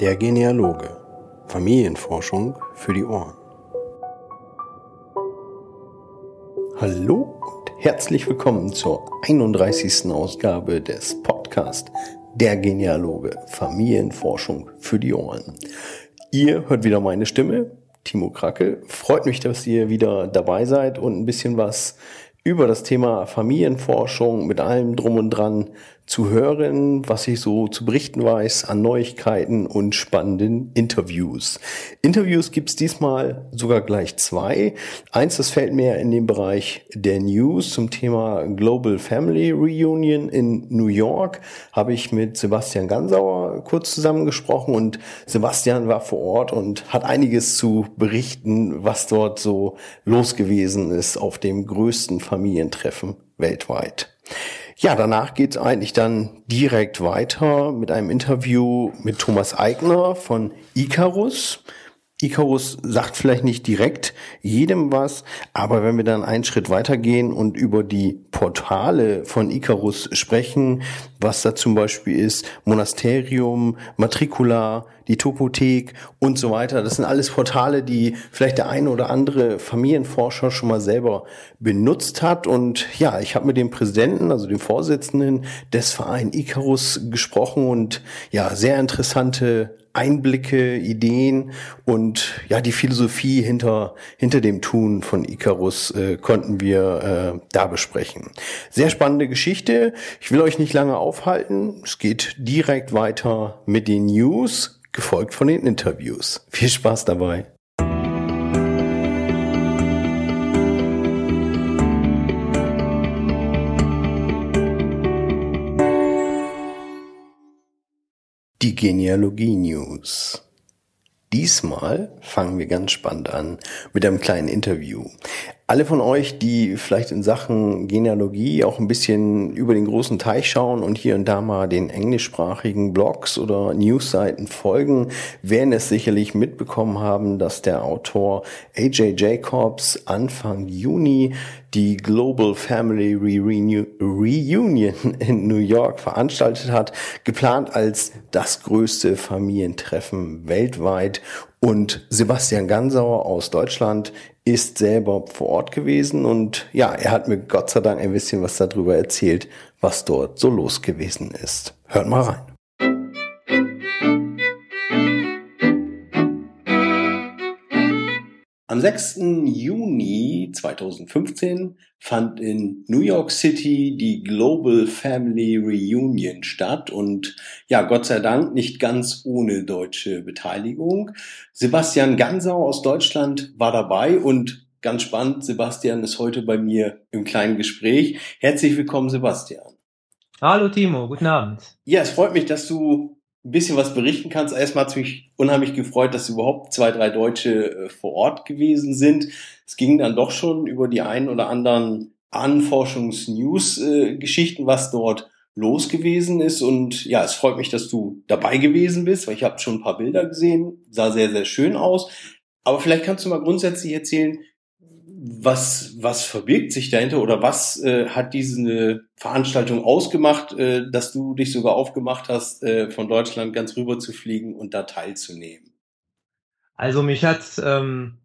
Der Genealoge. Familienforschung für die Ohren. Hallo und herzlich willkommen zur 31. Ausgabe des Podcasts Der Genealoge. Familienforschung für die Ohren. Ihr hört wieder meine Stimme, Timo Kracke. Freut mich, dass ihr wieder dabei seid und ein bisschen was über das Thema Familienforschung mit allem drum und dran zu hören, was ich so zu berichten weiß an Neuigkeiten und spannenden Interviews. Interviews gibt's diesmal sogar gleich zwei. Eins, das fällt mir in den Bereich der News zum Thema Global Family Reunion in New York. Habe ich mit Sebastian Gansauer kurz zusammengesprochen und Sebastian war vor Ort und hat einiges zu berichten, was dort so los gewesen ist auf dem größten Familientreffen weltweit. Ja, danach geht's eigentlich dann direkt weiter mit einem Interview mit Thomas Eigner von Icarus. Icarus sagt vielleicht nicht direkt jedem was, aber wenn wir dann einen Schritt weitergehen und über die Portale von Icarus sprechen, was da zum Beispiel ist, Monasterium, Matricula, die Topothek und so weiter, das sind alles Portale, die vielleicht der eine oder andere Familienforscher schon mal selber benutzt hat. Und ja, ich habe mit dem Präsidenten, also dem Vorsitzenden des Vereins Icarus gesprochen und ja, sehr interessante Einblicke, Ideen und ja, die Philosophie hinter, hinter dem Tun von Icarus äh, konnten wir äh, da besprechen. Sehr spannende Geschichte. Ich will euch nicht lange aufhalten. Es geht direkt weiter mit den News, gefolgt von den Interviews. Viel Spaß dabei. Die Genealogie News. Diesmal fangen wir ganz spannend an mit einem kleinen Interview. Alle von euch, die vielleicht in Sachen Genealogie auch ein bisschen über den großen Teich schauen und hier und da mal den englischsprachigen Blogs oder Newsseiten folgen, werden es sicherlich mitbekommen haben, dass der Autor AJ Jacobs Anfang Juni die Global Family Reunion in New York veranstaltet hat, geplant als das größte Familientreffen weltweit und Sebastian Gansauer aus Deutschland ist selber vor Ort gewesen und ja, er hat mir Gott sei Dank ein bisschen was darüber erzählt, was dort so los gewesen ist. Hört mal rein. Am 6. Juni 2015 fand in New York City die Global Family Reunion statt und ja, Gott sei Dank nicht ganz ohne deutsche Beteiligung. Sebastian Gansau aus Deutschland war dabei und ganz spannend, Sebastian ist heute bei mir im kleinen Gespräch. Herzlich willkommen, Sebastian. Hallo Timo, guten Abend. Ja, es freut mich, dass du ein bisschen was berichten kannst. Erstmal hat es mich unheimlich gefreut, dass überhaupt zwei, drei Deutsche äh, vor Ort gewesen sind. Es ging dann doch schon über die ein oder anderen Anforschungs-News-Geschichten, was dort los gewesen ist. Und ja, es freut mich, dass du dabei gewesen bist, weil ich habe schon ein paar Bilder gesehen, sah sehr, sehr schön aus. Aber vielleicht kannst du mal grundsätzlich erzählen, was, was verbirgt sich dahinter oder was äh, hat diese Veranstaltung ausgemacht, äh, dass du dich sogar aufgemacht hast, äh, von Deutschland ganz rüber zu fliegen und da teilzunehmen? Also mich hat ähm,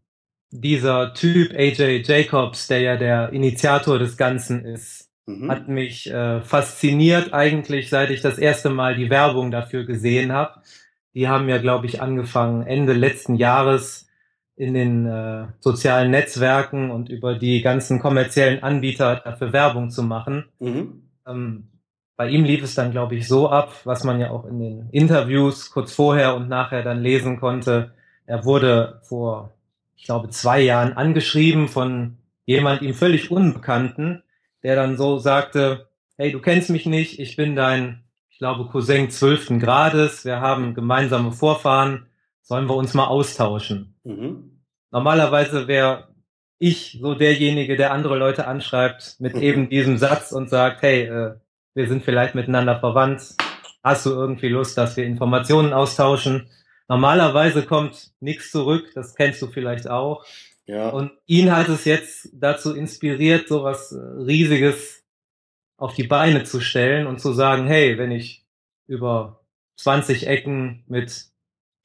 dieser Typ AJ Jacobs, der ja der Initiator des Ganzen ist, mhm. hat mich äh, fasziniert eigentlich, seit ich das erste Mal die Werbung dafür gesehen habe. Die haben ja, glaube ich, angefangen Ende letzten Jahres in den äh, sozialen Netzwerken und über die ganzen kommerziellen Anbieter dafür Werbung zu machen. Mhm. Ähm, bei ihm lief es dann, glaube ich, so ab, was man ja auch in den Interviews kurz vorher und nachher dann lesen konnte. Er wurde vor, ich glaube, zwei Jahren angeschrieben von jemand ihm völlig Unbekannten, der dann so sagte, hey, du kennst mich nicht, ich bin dein, ich glaube, Cousin zwölften Grades, wir haben gemeinsame Vorfahren, sollen wir uns mal austauschen. Mhm. Normalerweise wäre ich so derjenige, der andere Leute anschreibt mit mhm. eben diesem Satz und sagt, hey, äh, wir sind vielleicht miteinander verwandt. Hast du irgendwie Lust, dass wir Informationen austauschen? Normalerweise kommt nichts zurück, das kennst du vielleicht auch. Ja. Und ihn hat es jetzt dazu inspiriert, so was äh, Riesiges auf die Beine zu stellen und zu sagen, hey, wenn ich über 20 Ecken mit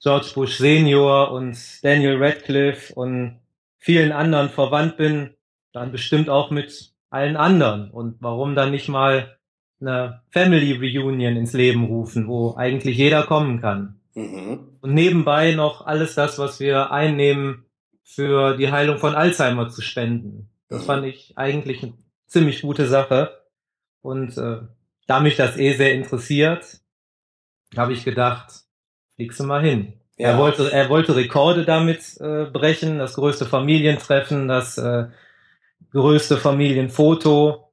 George Bush Senior und Daniel Radcliffe und vielen anderen verwandt bin, dann bestimmt auch mit allen anderen. Und warum dann nicht mal eine Family Reunion ins Leben rufen, wo eigentlich jeder kommen kann. Mhm. Und nebenbei noch alles das, was wir einnehmen, für die Heilung von Alzheimer zu spenden. Das mhm. fand ich eigentlich eine ziemlich gute Sache. Und äh, da mich das eh sehr interessiert, habe ich gedacht, fliegst du mal hin. Ja. Er wollte, er wollte Rekorde damit äh, brechen, das größte Familientreffen, das äh, größte Familienfoto.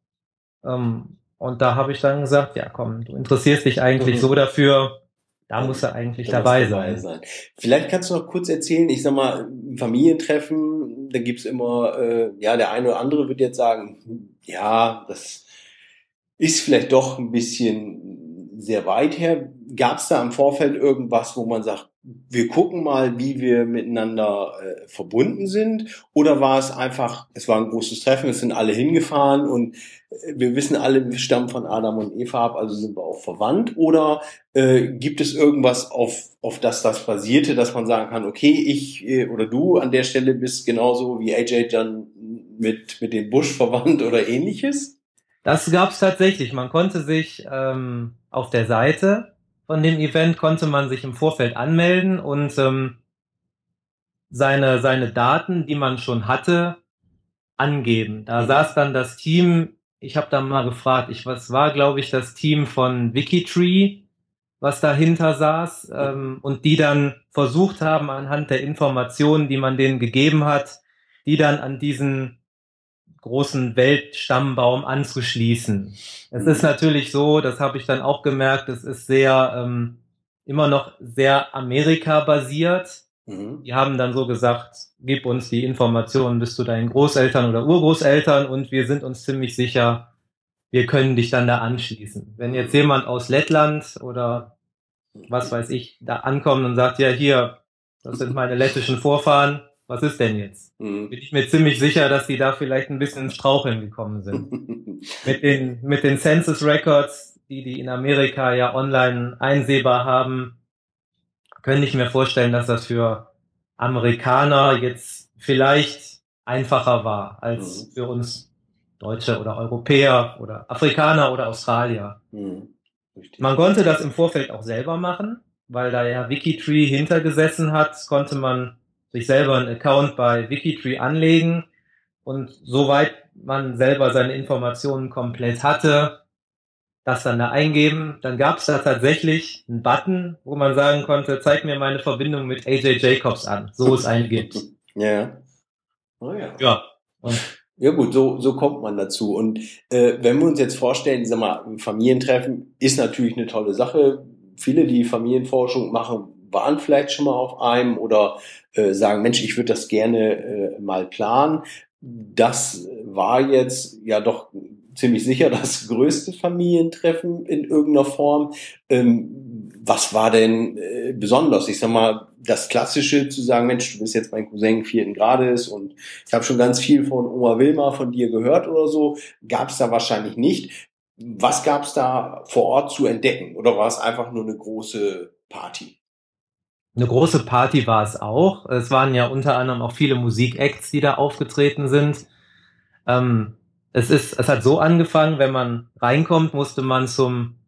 Ähm, und da habe ich dann gesagt, ja komm, du interessierst dich eigentlich mhm. so dafür, da muss er eigentlich dabei, dabei sein. sein. Vielleicht kannst du noch kurz erzählen, ich sag mal, Familientreffen, da gibt's immer, äh, ja, der eine oder andere wird jetzt sagen, ja, das ist vielleicht doch ein bisschen sehr weit her. Gab's da im Vorfeld irgendwas, wo man sagt, wir gucken mal, wie wir miteinander äh, verbunden sind? Oder war es einfach, es war ein großes Treffen, es sind alle hingefahren und äh, wir wissen alle, wir stammen von Adam und Eva ab, also sind wir auch verwandt? Oder äh, gibt es irgendwas, auf, auf das das basierte, dass man sagen kann, okay, ich äh, oder du an der Stelle bist genauso wie AJ dann mit, mit dem Bush verwandt oder ähnliches? Das gab es tatsächlich. Man konnte sich ähm, auf der Seite von dem Event konnte man sich im Vorfeld anmelden und ähm, seine, seine Daten, die man schon hatte, angeben. Da saß dann das Team, ich habe da mal gefragt, ich was war, glaube ich, das Team von Wikitree, was dahinter saß, ähm, und die dann versucht haben, anhand der Informationen, die man denen gegeben hat, die dann an diesen großen Weltstammbaum anzuschließen. Es mhm. ist natürlich so, das habe ich dann auch gemerkt, es ist sehr ähm, immer noch sehr Amerika-basiert. Mhm. Die haben dann so gesagt, gib uns die Informationen bis zu deinen Großeltern oder Urgroßeltern und wir sind uns ziemlich sicher, wir können dich dann da anschließen. Wenn jetzt jemand aus Lettland oder was weiß ich da ankommt und sagt, ja hier, das sind meine lettischen Vorfahren, was ist denn jetzt? Mhm. Bin ich mir ziemlich sicher, dass die da vielleicht ein bisschen ins Straucheln gekommen sind. mit den, mit den Census Records, die die in Amerika ja online einsehbar haben, könnte ich mir vorstellen, dass das für Amerikaner jetzt vielleicht einfacher war als mhm. für uns Deutsche oder Europäer oder Afrikaner oder Australier. Mhm. Man konnte das im Vorfeld auch selber machen, weil da ja Wikitree hintergesessen hat, konnte man sich selber einen Account bei Wikitree anlegen und soweit man selber seine Informationen komplett hatte, das dann da eingeben. Dann gab es da tatsächlich einen Button, wo man sagen konnte, zeig mir meine Verbindung mit AJ Jacobs an, so es einen gibt. Ja. Oh ja. Ja. Und ja gut, so, so kommt man dazu. Und äh, wenn wir uns jetzt vorstellen, sag mal, Familientreffen ist natürlich eine tolle Sache. Viele, die Familienforschung machen, waren vielleicht schon mal auf einem oder äh, sagen, Mensch, ich würde das gerne äh, mal planen. Das war jetzt ja doch ziemlich sicher das größte Familientreffen in irgendeiner Form. Ähm, was war denn äh, besonders? Ich sag mal, das Klassische zu sagen, Mensch, du bist jetzt mein Cousin vierten Grades und ich habe schon ganz viel von Oma Wilma von dir gehört oder so, gab es da wahrscheinlich nicht. Was gab es da vor Ort zu entdecken? Oder war es einfach nur eine große Party? Eine große Party war es auch. Es waren ja unter anderem auch viele Musikacts, die da aufgetreten sind. Ähm, es ist, es hat so angefangen, wenn man reinkommt, musste man zum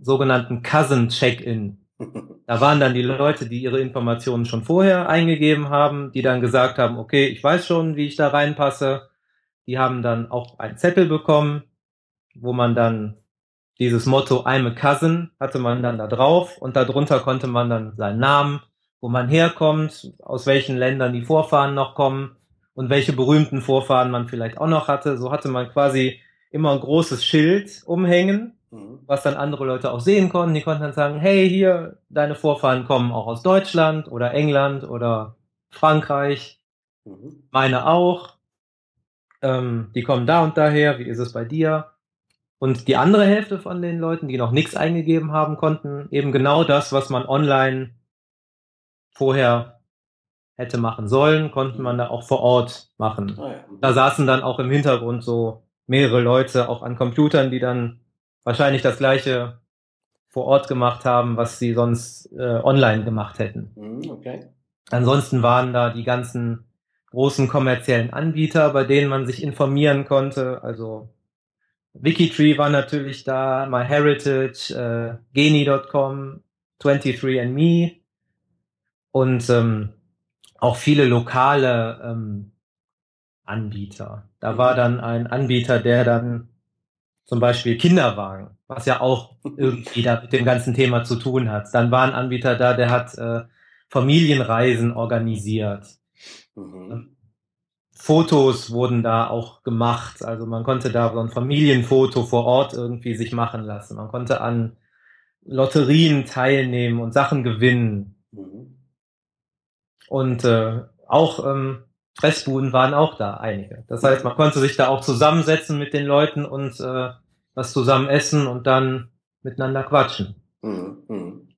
sogenannten Cousin Check-in. Da waren dann die Leute, die ihre Informationen schon vorher eingegeben haben, die dann gesagt haben, okay, ich weiß schon, wie ich da reinpasse. Die haben dann auch einen Zettel bekommen, wo man dann dieses Motto I'm a Cousin hatte man dann da drauf und darunter konnte man dann seinen Namen, wo man herkommt, aus welchen Ländern die Vorfahren noch kommen und welche berühmten Vorfahren man vielleicht auch noch hatte. So hatte man quasi immer ein großes Schild umhängen, mhm. was dann andere Leute auch sehen konnten. Die konnten dann sagen, hey, hier, deine Vorfahren kommen auch aus Deutschland oder England oder Frankreich. Mhm. Meine auch. Ähm, die kommen da und daher. Wie ist es bei dir? Und die andere Hälfte von den Leuten, die noch nichts eingegeben haben, konnten eben genau das, was man online vorher hätte machen sollen, konnten man da auch vor Ort machen. Ah, ja. Da saßen dann auch im Hintergrund so mehrere Leute auch an Computern, die dann wahrscheinlich das gleiche vor Ort gemacht haben, was sie sonst äh, online gemacht hätten. Mhm, okay. Ansonsten waren da die ganzen großen kommerziellen Anbieter, bei denen man sich informieren konnte. Also Wikitree war natürlich da, MyHeritage, äh, Geni.com, 23andMe und ähm, auch viele lokale ähm, Anbieter. Da war mhm. dann ein Anbieter, der dann zum Beispiel Kinderwagen, was ja auch irgendwie da mit dem ganzen Thema zu tun hat. Dann war ein Anbieter da, der hat äh, Familienreisen organisiert. Mhm. Fotos wurden da auch gemacht. Also man konnte da so ein Familienfoto vor Ort irgendwie sich machen lassen. Man konnte an Lotterien teilnehmen und Sachen gewinnen. Mhm. Und äh, auch ähm, Fressbuden waren auch da, einige. Das heißt, man konnte sich da auch zusammensetzen mit den Leuten und äh, was zusammen essen und dann miteinander quatschen. Mhm.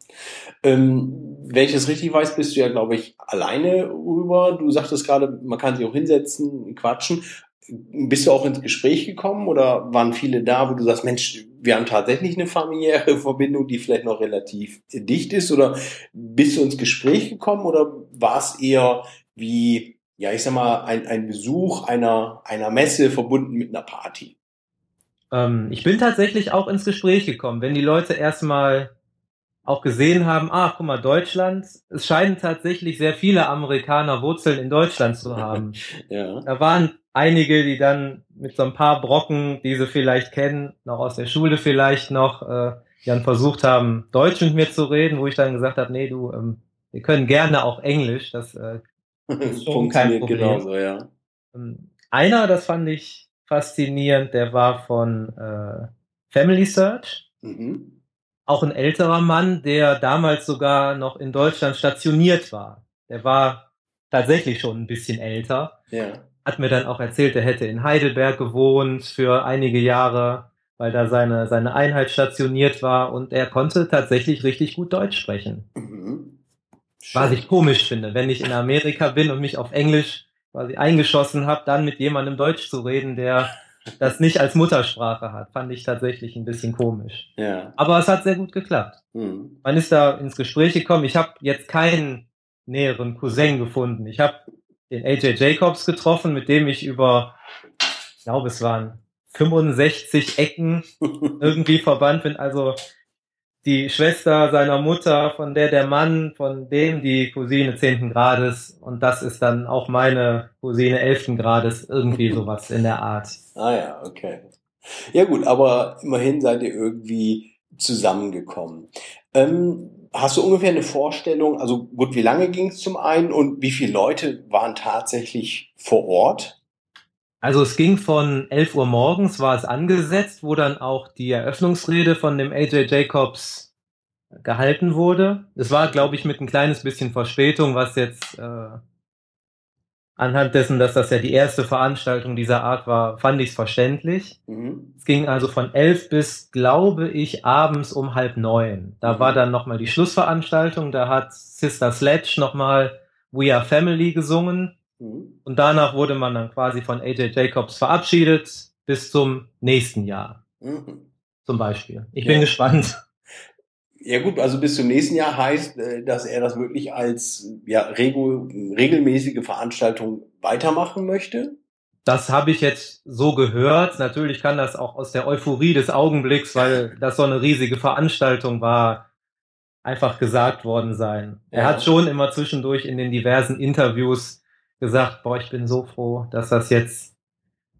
Ähm, wenn ich das richtig weiß, bist du ja, glaube ich, alleine rüber. Du sagtest gerade, man kann sich auch hinsetzen, quatschen. Bist du auch ins Gespräch gekommen oder waren viele da, wo du sagst, Mensch, wir haben tatsächlich eine familiäre Verbindung, die vielleicht noch relativ dicht ist? Oder bist du ins Gespräch gekommen oder war es eher wie, ja, ich sag mal, ein, ein Besuch einer, einer Messe verbunden mit einer Party? Ähm, ich bin tatsächlich auch ins Gespräch gekommen. Wenn die Leute erstmal auch gesehen haben, ah, guck mal, Deutschland, es scheinen tatsächlich sehr viele Amerikaner Wurzeln in Deutschland zu haben. ja. Da waren einige, die dann mit so ein paar Brocken, die sie vielleicht kennen, noch aus der Schule vielleicht noch, äh, die dann versucht haben, Deutsch mit mir zu reden, wo ich dann gesagt habe, nee, du, ähm, wir können gerne auch Englisch, das äh, ist schon kein Problem. Genauso, ja. Ähm, einer, das fand ich faszinierend, der war von äh, Family Search. Mhm auch ein älterer Mann, der damals sogar noch in Deutschland stationiert war. Der war tatsächlich schon ein bisschen älter. Ja. Hat mir dann auch erzählt, er hätte in Heidelberg gewohnt für einige Jahre, weil da seine, seine Einheit stationiert war und er konnte tatsächlich richtig gut Deutsch sprechen. Mhm. Was ich komisch finde, wenn ich in Amerika bin und mich auf Englisch quasi eingeschossen habe, dann mit jemandem Deutsch zu reden, der das nicht als Muttersprache hat, fand ich tatsächlich ein bisschen komisch. Ja. Aber es hat sehr gut geklappt. Mhm. Man ist da ins Gespräch gekommen. Ich habe jetzt keinen näheren Cousin gefunden. Ich habe den AJ Jacobs getroffen, mit dem ich über, ich glaube, es waren 65 Ecken irgendwie verbannt bin. Also die Schwester seiner Mutter, von der der Mann, von dem die Cousine zehnten Grades und das ist dann auch meine Cousine elften Grades, irgendwie sowas in der Art. Ah ja, okay. Ja gut, aber immerhin seid ihr irgendwie zusammengekommen. Ähm, hast du ungefähr eine Vorstellung, also gut, wie lange ging es zum einen und wie viele Leute waren tatsächlich vor Ort? Also es ging von 11 Uhr morgens, war es angesetzt, wo dann auch die Eröffnungsrede von dem AJ Jacobs gehalten wurde. Es war, glaube ich, mit ein kleines bisschen Verspätung, was jetzt äh, anhand dessen, dass das ja die erste Veranstaltung dieser Art war, fand ich es verständlich. Mhm. Es ging also von 11 bis, glaube ich, abends um halb neun. Da mhm. war dann nochmal die Schlussveranstaltung, da hat Sister Sledge nochmal We Are Family gesungen. Mhm. Und danach wurde man dann quasi von AJ Jacobs verabschiedet bis zum nächsten Jahr. Mhm. Zum Beispiel. Ich ja. bin gespannt. Ja gut, also bis zum nächsten Jahr heißt, äh, dass er das wirklich als ja, regel, regelmäßige Veranstaltung weitermachen möchte. Das habe ich jetzt so gehört. Natürlich kann das auch aus der Euphorie des Augenblicks, weil das so eine riesige Veranstaltung war, einfach gesagt worden sein. Er ja. hat schon immer zwischendurch in den diversen Interviews gesagt, boah, ich bin so froh, dass das jetzt,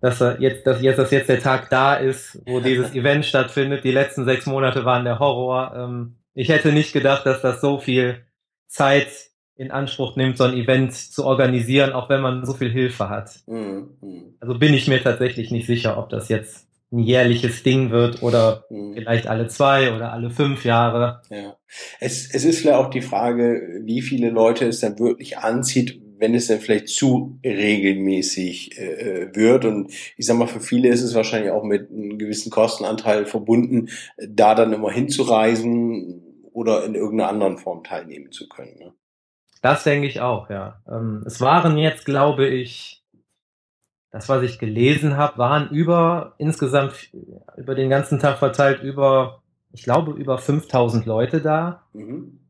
dass er jetzt, dass jetzt, dass jetzt der Tag da ist, wo dieses Event stattfindet. Die letzten sechs Monate waren der Horror. Ähm, ich hätte nicht gedacht, dass das so viel Zeit in Anspruch nimmt, so ein Event zu organisieren, auch wenn man so viel Hilfe hat. Mhm. Also bin ich mir tatsächlich nicht sicher, ob das jetzt ein jährliches Ding wird oder mhm. vielleicht alle zwei oder alle fünf Jahre. Ja. Es, es ist vielleicht auch die Frage, wie viele Leute es dann wirklich anzieht, wenn es dann vielleicht zu regelmäßig äh, wird. Und ich sag mal, für viele ist es wahrscheinlich auch mit einem gewissen Kostenanteil verbunden, da dann immer hinzureisen oder in irgendeiner anderen Form teilnehmen zu können. Ne? Das denke ich auch, ja. Ähm, es waren jetzt, glaube ich, das, was ich gelesen habe, waren über insgesamt über den ganzen Tag verteilt über ich glaube, über 5000 Leute da. Mhm.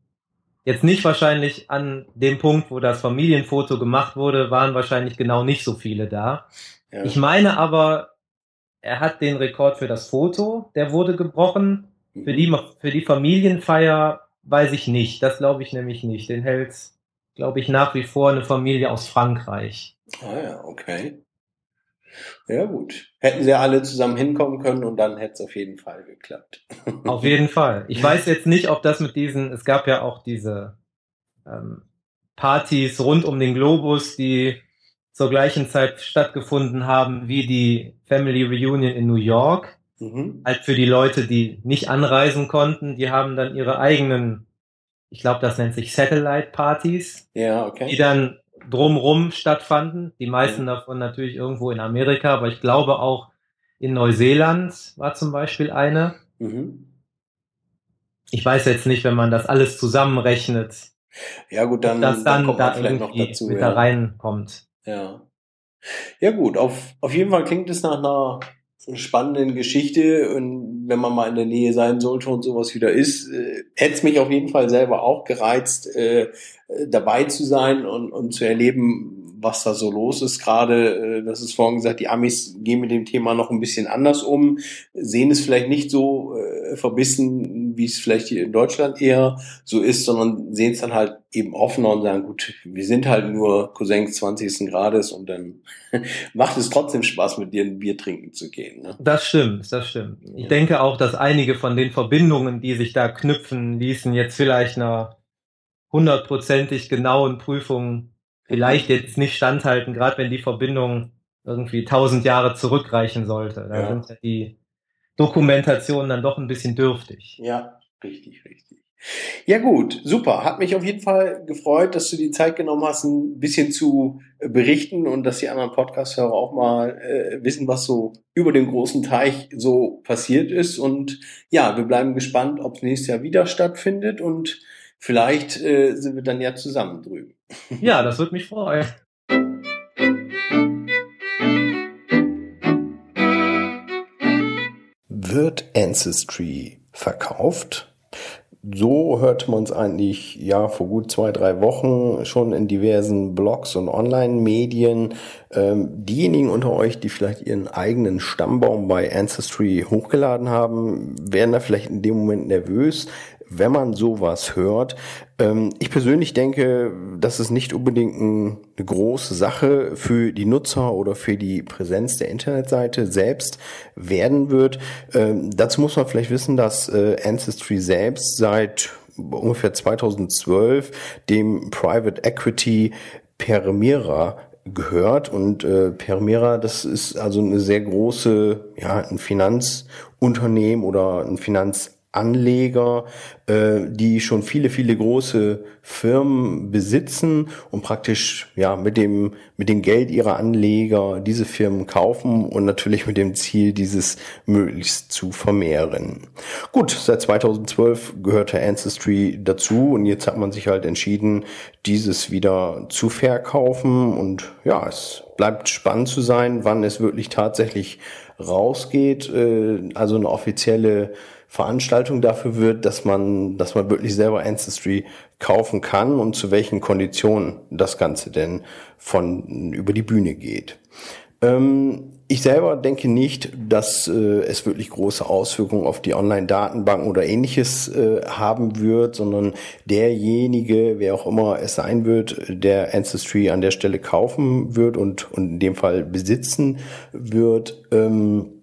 Jetzt nicht wahrscheinlich an dem Punkt, wo das Familienfoto gemacht wurde, waren wahrscheinlich genau nicht so viele da. Ja. Ich meine aber, er hat den Rekord für das Foto, der wurde gebrochen. Mhm. Für, die, für die Familienfeier weiß ich nicht. Das glaube ich nämlich nicht. Den hält, glaube ich, nach wie vor eine Familie aus Frankreich. Ah ja, okay. Ja gut. Hätten sie alle zusammen hinkommen können und dann hätte es auf jeden Fall geklappt. Auf jeden Fall. Ich weiß jetzt nicht, ob das mit diesen, es gab ja auch diese ähm, Partys rund um den Globus, die zur gleichen Zeit stattgefunden haben wie die Family Reunion in New York. Mhm. Halt für die Leute, die nicht anreisen konnten, die haben dann ihre eigenen, ich glaube, das nennt sich Satellite Partys, ja, okay. die dann drumrum stattfanden. Die meisten mhm. davon natürlich irgendwo in Amerika, aber ich glaube auch in Neuseeland war zum Beispiel eine. Mhm. Ich weiß jetzt nicht, wenn man das alles zusammenrechnet. Ja gut, dann, das dann, dann kommt da vielleicht noch dazu, mit ja. da reinkommt. Ja. Ja gut, auf, auf jeden Fall klingt es nach einer spannenden Geschichte und wenn man mal in der Nähe sein sollte und sowas wieder ist, äh, hätte es mich auf jeden Fall selber auch gereizt, äh, dabei zu sein und, und zu erleben, was da so los ist. Gerade, äh, das ist vorhin gesagt, die Amis gehen mit dem Thema noch ein bisschen anders um, sehen es vielleicht nicht so äh, verbissen, wie es vielleicht hier in Deutschland eher so ist, sondern sehen es dann halt eben offener und sagen, gut, wir sind halt nur Cousins 20. Grades und dann macht es trotzdem Spaß, mit dir ein Bier trinken zu gehen. Ne? Das stimmt, das stimmt. Ich ja. denke auch, dass einige von den Verbindungen, die sich da knüpfen ließen, jetzt vielleicht einer hundertprozentig genauen Prüfung vielleicht jetzt nicht standhalten, gerade wenn die Verbindung irgendwie tausend Jahre zurückreichen sollte. Da ja. sind ja die Dokumentationen dann doch ein bisschen dürftig. Ja, richtig, richtig. Ja gut, super. Hat mich auf jeden Fall gefreut, dass du die Zeit genommen hast, ein bisschen zu berichten und dass die anderen Podcast-Hörer auch mal äh, wissen, was so über den großen Teich so passiert ist. Und ja, wir bleiben gespannt, ob es nächstes Jahr wieder stattfindet und vielleicht äh, sind wir dann ja zusammen drüben. Ja, das würde mich freuen. Wird Ancestry verkauft? So hörte man es eigentlich ja vor gut zwei, drei Wochen schon in diversen Blogs und Online-Medien. Ähm, diejenigen unter euch, die vielleicht ihren eigenen Stammbaum bei Ancestry hochgeladen haben, werden da vielleicht in dem Moment nervös wenn man sowas hört. Ähm, ich persönlich denke, dass es nicht unbedingt eine große Sache für die Nutzer oder für die Präsenz der Internetseite selbst werden wird. Ähm, dazu muss man vielleicht wissen, dass äh, Ancestry selbst seit ungefähr 2012 dem Private Equity Permira gehört und äh, Permira, das ist also eine sehr große, ja, ein Finanzunternehmen oder ein Finanz Anleger, äh, die schon viele, viele große Firmen besitzen und praktisch ja mit dem mit dem Geld ihrer Anleger diese Firmen kaufen und natürlich mit dem Ziel, dieses möglichst zu vermehren. Gut, seit 2012 gehörte Ancestry dazu und jetzt hat man sich halt entschieden, dieses wieder zu verkaufen und ja, es bleibt spannend zu sein, wann es wirklich tatsächlich rausgeht, äh, also eine offizielle Veranstaltung dafür wird, dass man, dass man wirklich selber Ancestry kaufen kann und zu welchen Konditionen das Ganze denn von über die Bühne geht. Ähm, ich selber denke nicht, dass äh, es wirklich große Auswirkungen auf die Online-Datenbanken oder ähnliches äh, haben wird, sondern derjenige, wer auch immer es sein wird, der Ancestry an der Stelle kaufen wird und, und in dem Fall besitzen wird, ähm,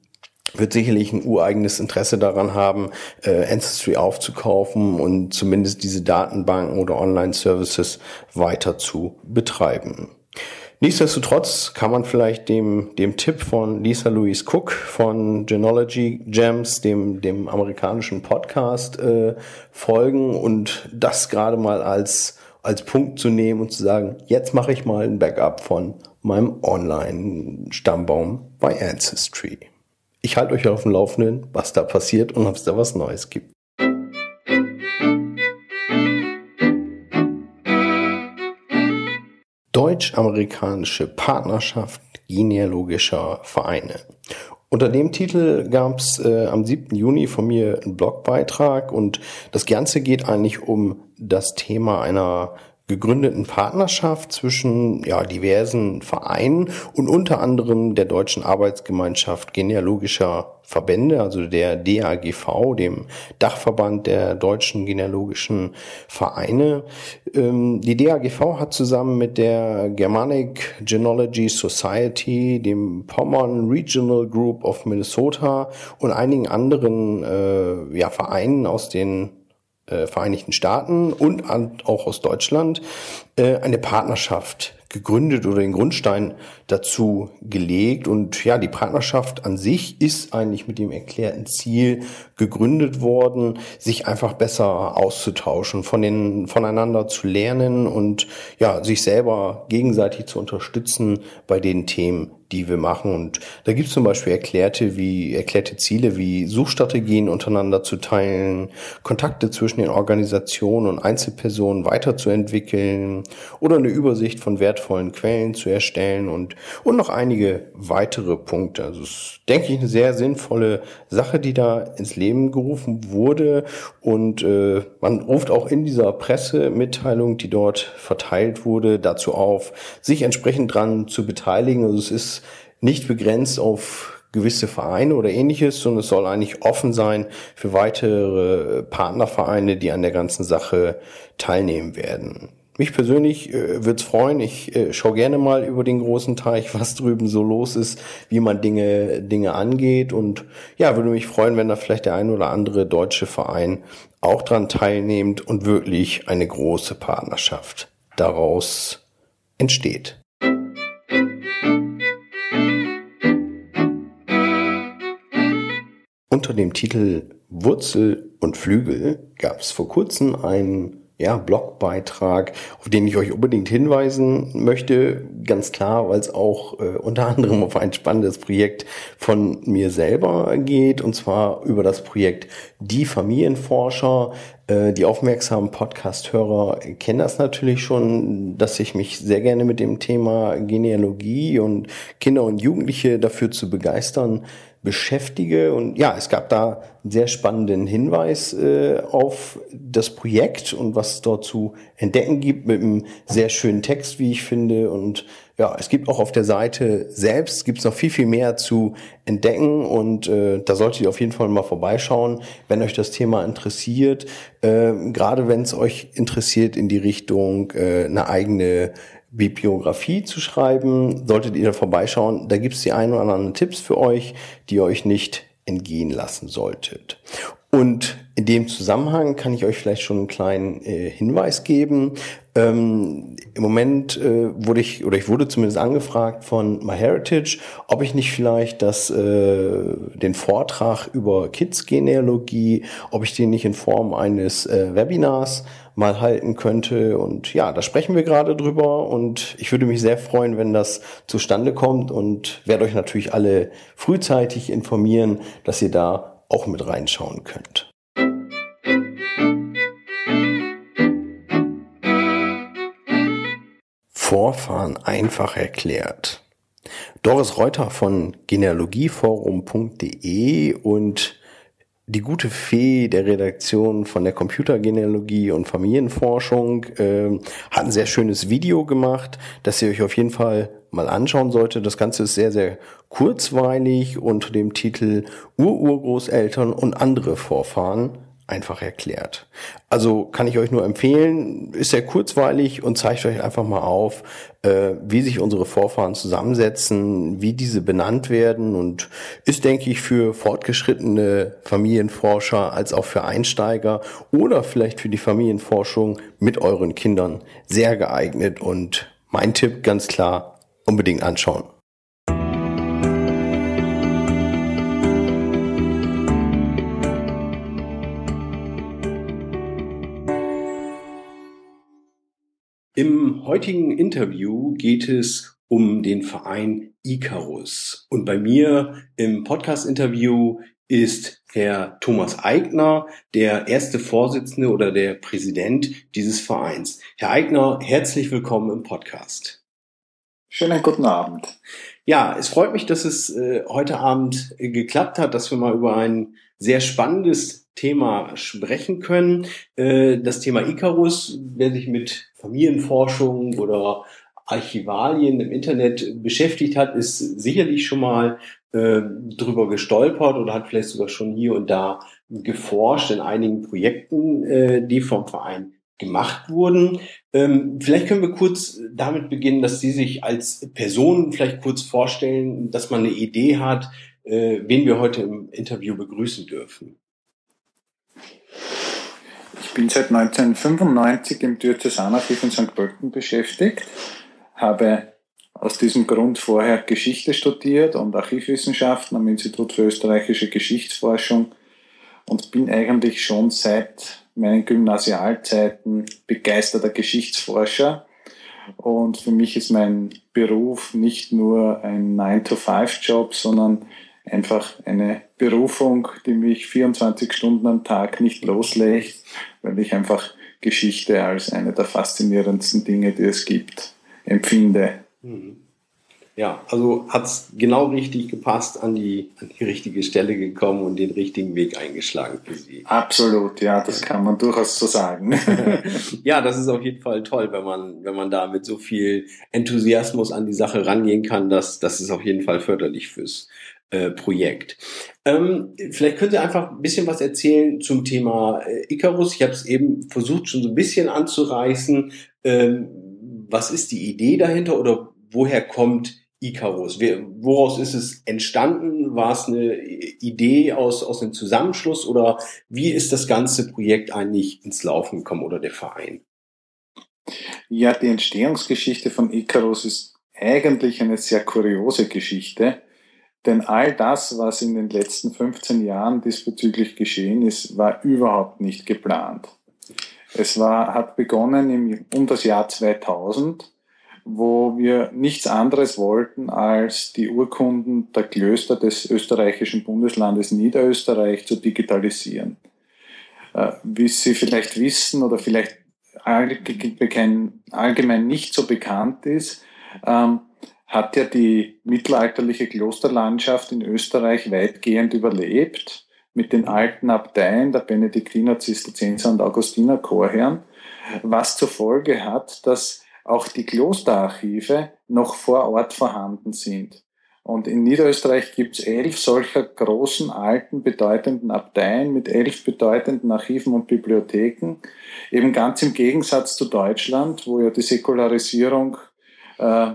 wird sicherlich ein ureigenes Interesse daran haben, äh, Ancestry aufzukaufen und zumindest diese Datenbanken oder Online-Services weiter zu betreiben. Nichtsdestotrotz kann man vielleicht dem, dem Tipp von Lisa Louise Cook von Genealogy Gems, dem, dem amerikanischen Podcast, äh, folgen und das gerade mal als, als Punkt zu nehmen und zu sagen, jetzt mache ich mal ein Backup von meinem Online-Stammbaum bei Ancestry. Ich halte euch auf dem Laufenden, was da passiert und ob es da was Neues gibt. Deutsch-amerikanische Partnerschaft genealogischer Vereine. Unter dem Titel gab es äh, am 7. Juni von mir einen Blogbeitrag und das Ganze geht eigentlich um das Thema einer gegründeten Partnerschaft zwischen ja, diversen Vereinen und unter anderem der Deutschen Arbeitsgemeinschaft Genealogischer Verbände, also der DAGV, dem Dachverband der deutschen genealogischen Vereine. Ähm, die DAGV hat zusammen mit der Germanic Genealogy Society, dem Pommern Regional Group of Minnesota und einigen anderen äh, ja, Vereinen aus den äh, Vereinigten Staaten und auch aus Deutschland äh, eine Partnerschaft gegründet oder den Grundstein dazu gelegt. Und ja, die Partnerschaft an sich ist eigentlich mit dem erklärten Ziel gegründet worden, sich einfach besser auszutauschen, von den, voneinander zu lernen und ja, sich selber gegenseitig zu unterstützen bei den Themen, die wir machen. Und da gibt es zum Beispiel erklärte, wie, erklärte Ziele wie Suchstrategien untereinander zu teilen, Kontakte zwischen den Organisationen und Einzelpersonen weiterzuentwickeln oder eine Übersicht von wertvollen Quellen zu erstellen und, und noch einige weitere Punkte. Also es ist, denke ich, eine sehr sinnvolle Sache, die da ins Leben gerufen wurde. Und äh, man ruft auch in dieser Pressemitteilung, die dort verteilt wurde, dazu auf, sich entsprechend dran zu beteiligen. Also es ist nicht begrenzt auf gewisse Vereine oder ähnliches, sondern es soll eigentlich offen sein für weitere Partnervereine, die an der ganzen Sache teilnehmen werden. Mich persönlich äh, würde es freuen. Ich äh, schaue gerne mal über den großen Teich, was drüben so los ist, wie man Dinge, Dinge angeht. Und ja, würde mich freuen, wenn da vielleicht der ein oder andere deutsche Verein auch dran teilnimmt und wirklich eine große Partnerschaft daraus entsteht. Unter dem Titel Wurzel und Flügel gab es vor kurzem einen ja, Blogbeitrag, auf den ich euch unbedingt hinweisen möchte. Ganz klar, weil es auch äh, unter anderem auf ein spannendes Projekt von mir selber geht, und zwar über das Projekt Die Familienforscher. Äh, die aufmerksamen Podcast-Hörer kennen das natürlich schon, dass ich mich sehr gerne mit dem Thema Genealogie und Kinder und Jugendliche dafür zu begeistern beschäftige. Und ja, es gab da einen sehr spannenden Hinweis äh, auf das Projekt und was es dort zu entdecken gibt, mit einem sehr schönen Text, wie ich finde. Und ja, es gibt auch auf der Seite selbst gibt es noch viel, viel mehr zu entdecken. Und äh, da solltet ihr auf jeden Fall mal vorbeischauen, wenn euch das Thema interessiert. Äh, gerade wenn es euch interessiert in die Richtung äh, eine eigene Bibliografie zu schreiben, solltet ihr da vorbeischauen. Da gibt es die ein oder anderen Tipps für euch, die ihr euch nicht entgehen lassen solltet. Und in dem Zusammenhang kann ich euch vielleicht schon einen kleinen äh, Hinweis geben. Ähm, Im Moment äh, wurde ich, oder ich wurde zumindest angefragt von MyHeritage, ob ich nicht vielleicht das, äh, den Vortrag über Kids-Genealogie, ob ich den nicht in Form eines äh, Webinars mal halten könnte. Und ja, da sprechen wir gerade drüber und ich würde mich sehr freuen, wenn das zustande kommt und werde euch natürlich alle frühzeitig informieren, dass ihr da auch mit reinschauen könnt. Vorfahren einfach erklärt. Doris Reuter von genealogieforum.de und die gute Fee der Redaktion von der Computergenealogie und Familienforschung äh, hat ein sehr schönes Video gemacht, das ihr euch auf jeden Fall mal anschauen sollte. Das Ganze ist sehr, sehr kurzweilig unter dem Titel Ururgroßeltern und andere Vorfahren einfach erklärt. Also kann ich euch nur empfehlen, ist sehr kurzweilig und zeigt euch einfach mal auf, äh, wie sich unsere Vorfahren zusammensetzen, wie diese benannt werden und ist, denke ich, für fortgeschrittene Familienforscher als auch für Einsteiger oder vielleicht für die Familienforschung mit euren Kindern sehr geeignet und mein Tipp ganz klar, unbedingt anschauen. Heutigen Interview geht es um den Verein Icarus. Und bei mir im Podcast-Interview ist Herr Thomas Eigner, der erste Vorsitzende oder der Präsident dieses Vereins. Herr Eigner, herzlich willkommen im Podcast. Schönen guten Abend. Ja, es freut mich, dass es äh, heute Abend äh, geklappt hat, dass wir mal über ein sehr spannendes Thema sprechen können. Äh, das Thema Icarus, wer sich mit Familienforschung oder Archivalien im Internet beschäftigt hat, ist sicherlich schon mal äh, drüber gestolpert oder hat vielleicht sogar schon hier und da geforscht in einigen Projekten, äh, die vom Verein gemacht wurden. Ähm, vielleicht können wir kurz damit beginnen, dass Sie sich als Person vielleicht kurz vorstellen, dass man eine Idee hat, äh, wen wir heute im Interview begrüßen dürfen. Ich bin seit 1995 im Diözesanarchiv in St. Pölten beschäftigt, habe aus diesem Grund vorher Geschichte studiert und Archivwissenschaften am Institut für österreichische Geschichtsforschung und bin eigentlich schon seit meinen Gymnasialzeiten begeisterter Geschichtsforscher. Und für mich ist mein Beruf nicht nur ein 9-to-5-Job, sondern einfach eine Berufung, die mich 24 Stunden am Tag nicht loslässt, weil ich einfach Geschichte als eine der faszinierendsten Dinge, die es gibt, empfinde. Mhm. Ja, also hat's genau richtig gepasst, an die, an die richtige Stelle gekommen und den richtigen Weg eingeschlagen für Sie. Absolut, ja, das kann man durchaus so sagen. ja, das ist auf jeden Fall toll, wenn man, wenn man da mit so viel Enthusiasmus an die Sache rangehen kann. Das, das ist auf jeden Fall förderlich fürs äh, Projekt. Ähm, vielleicht können Sie einfach ein bisschen was erzählen zum Thema äh, Icarus. Ich habe es eben versucht, schon so ein bisschen anzureißen. Ähm, was ist die Idee dahinter oder woher kommt Icarus? Woraus ist es entstanden? War es eine Idee aus, aus einem Zusammenschluss oder wie ist das ganze Projekt eigentlich ins Laufen gekommen oder der Verein? Ja, die Entstehungsgeschichte von Icarus ist eigentlich eine sehr kuriose Geschichte, denn all das, was in den letzten 15 Jahren diesbezüglich geschehen ist, war überhaupt nicht geplant. Es war, hat begonnen im, um das Jahr 2000 wo wir nichts anderes wollten, als die Urkunden der Klöster des österreichischen Bundeslandes Niederösterreich zu digitalisieren. Äh, wie Sie vielleicht wissen oder vielleicht allgemein nicht so bekannt ist, ähm, hat ja die mittelalterliche Klosterlandschaft in Österreich weitgehend überlebt mit den alten Abteien der Benediktiner, Zisterzienser und Augustiner Chorherren, was zur Folge hat, dass auch die Klosterarchive noch vor Ort vorhanden sind. Und in Niederösterreich gibt es elf solcher großen, alten, bedeutenden Abteien mit elf bedeutenden Archiven und Bibliotheken. Eben ganz im Gegensatz zu Deutschland, wo ja die Säkularisierung äh,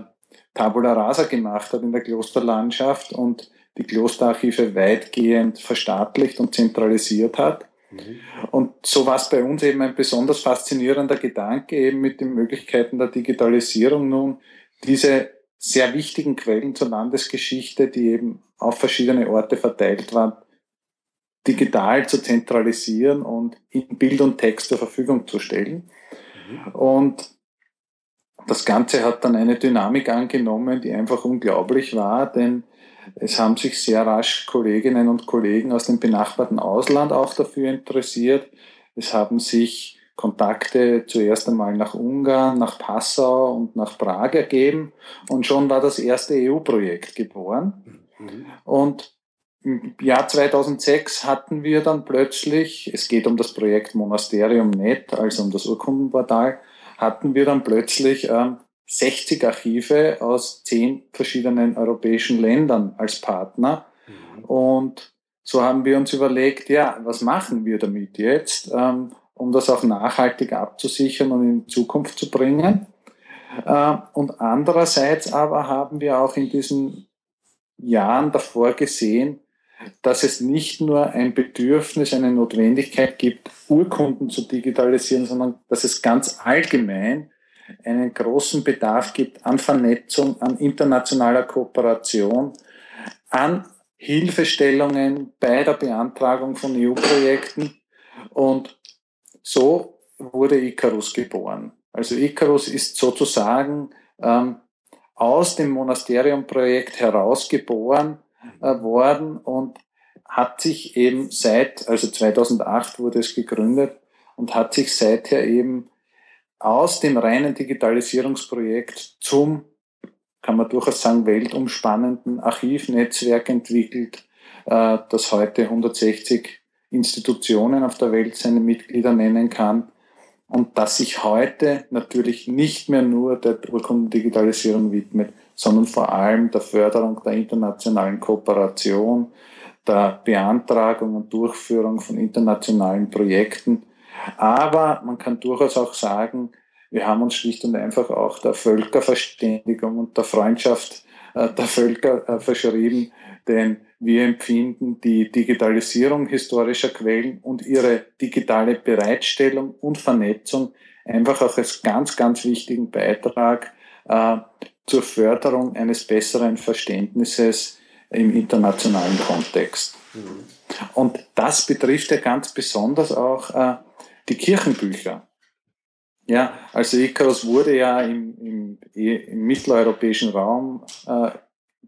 Tabula rasa gemacht hat in der Klosterlandschaft und die Klosterarchive weitgehend verstaatlicht und zentralisiert hat. Mhm. Und so war es bei uns eben ein besonders faszinierender Gedanke, eben mit den Möglichkeiten der Digitalisierung nun diese sehr wichtigen Quellen zur Landesgeschichte, die eben auf verschiedene Orte verteilt waren, digital zu zentralisieren und in Bild und Text zur Verfügung zu stellen. Mhm. Und das Ganze hat dann eine Dynamik angenommen, die einfach unglaublich war, denn es haben sich sehr rasch Kolleginnen und Kollegen aus dem benachbarten Ausland auch dafür interessiert. Es haben sich Kontakte zuerst einmal nach Ungarn, nach Passau und nach Prag ergeben und schon war das erste EU-Projekt geboren. Mhm. Und im Jahr 2006 hatten wir dann plötzlich, es geht um das Projekt Monasterium Net, also um das Urkundenportal, hatten wir dann plötzlich ähm, 60 Archive aus zehn verschiedenen europäischen Ländern als Partner. Mhm. Und so haben wir uns überlegt, ja, was machen wir damit jetzt, ähm, um das auch nachhaltig abzusichern und in Zukunft zu bringen. Äh, und andererseits aber haben wir auch in diesen Jahren davor gesehen, dass es nicht nur ein Bedürfnis, eine Notwendigkeit gibt, Urkunden zu digitalisieren, sondern dass es ganz allgemein einen großen Bedarf gibt an Vernetzung, an internationaler Kooperation, an Hilfestellungen bei der Beantragung von EU-Projekten. Und so wurde Icarus geboren. Also Icarus ist sozusagen ähm, aus dem Monasterium-Projekt herausgeboren worden und hat sich eben seit, also 2008 wurde es gegründet und hat sich seither eben aus dem reinen Digitalisierungsprojekt zum kann man durchaus sagen, weltumspannenden Archivnetzwerk entwickelt, äh, das heute 160 Institutionen auf der Welt seine Mitglieder nennen kann und das sich heute natürlich nicht mehr nur der Urkundendigitalisierung widmet, sondern vor allem der Förderung der internationalen Kooperation, der Beantragung und Durchführung von internationalen Projekten. Aber man kann durchaus auch sagen, wir haben uns schlicht und einfach auch der Völkerverständigung und der Freundschaft äh, der Völker äh, verschrieben, denn wir empfinden die Digitalisierung historischer Quellen und ihre digitale Bereitstellung und Vernetzung einfach auch als ganz, ganz wichtigen Beitrag äh, zur Förderung eines besseren Verständnisses im internationalen Kontext. Mhm. Und das betrifft ja ganz besonders auch äh, die Kirchenbücher. Ja, also Icarus wurde ja im, im, im mitteleuropäischen Raum äh,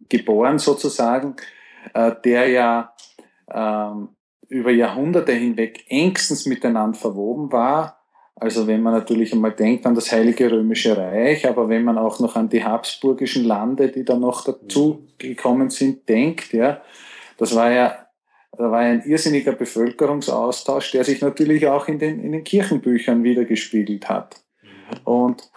geboren sozusagen, äh, der ja ähm, über Jahrhunderte hinweg engstens miteinander verwoben war. Also wenn man natürlich einmal denkt an das Heilige Römische Reich, aber wenn man auch noch an die habsburgischen Lande, die da noch dazu gekommen sind, denkt, ja, das war ja da war ein irrsinniger Bevölkerungsaustausch, der sich natürlich auch in den, in den Kirchenbüchern wiedergespiegelt hat. Und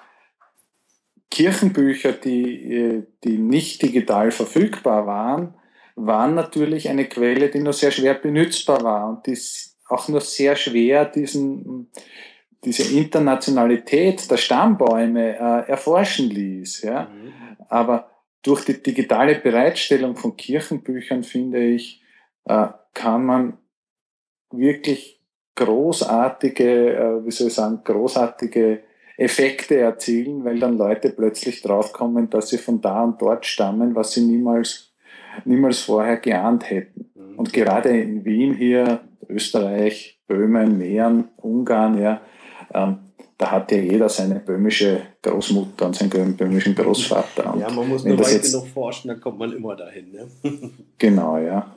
Kirchenbücher, die, die nicht digital verfügbar waren, waren natürlich eine Quelle, die nur sehr schwer benutzbar war und die auch nur sehr schwer diesen, diese Internationalität der Stammbäume äh, erforschen ließ. Ja? Mhm. Aber durch die digitale Bereitstellung von Kirchenbüchern, finde ich, äh, kann man wirklich großartige, äh, wie soll ich sagen, großartige Effekte erzielen, weil dann Leute plötzlich draufkommen, dass sie von da und dort stammen, was sie niemals, niemals vorher geahnt hätten. Mhm. Und gerade in Wien hier, Österreich, Böhmen, Mähren, Ungarn, ja, ähm, da hat ja jeder seine böhmische Großmutter und seinen böhmischen Großvater. Und ja, man muss nur weit genug forschen, dann kommt man immer dahin. Ne? genau, ja.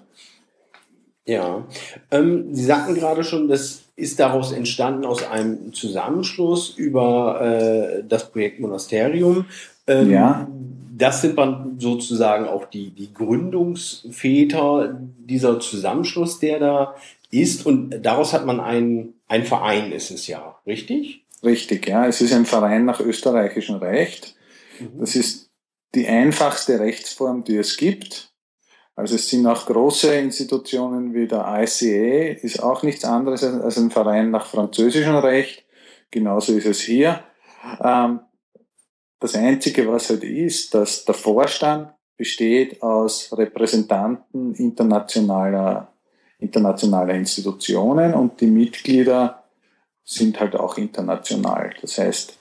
Ja, ähm, Sie sagten gerade schon, das ist daraus entstanden aus einem Zusammenschluss über äh, das Projekt Monasterium. Ähm, ja. Das sind dann sozusagen auch die, die Gründungsväter dieser Zusammenschluss, der da ist. Und daraus hat man einen, ein Verein, ist es ja, richtig? Richtig, ja. Es ist ein Verein nach österreichischem Recht. Mhm. Das ist die einfachste Rechtsform, die es gibt. Also es sind auch große Institutionen wie der ICA, ist auch nichts anderes als ein Verein nach französischem Recht. Genauso ist es hier. Ähm, das Einzige, was halt ist, dass der Vorstand besteht aus Repräsentanten internationaler, internationaler Institutionen und die Mitglieder sind halt auch international. Das heißt,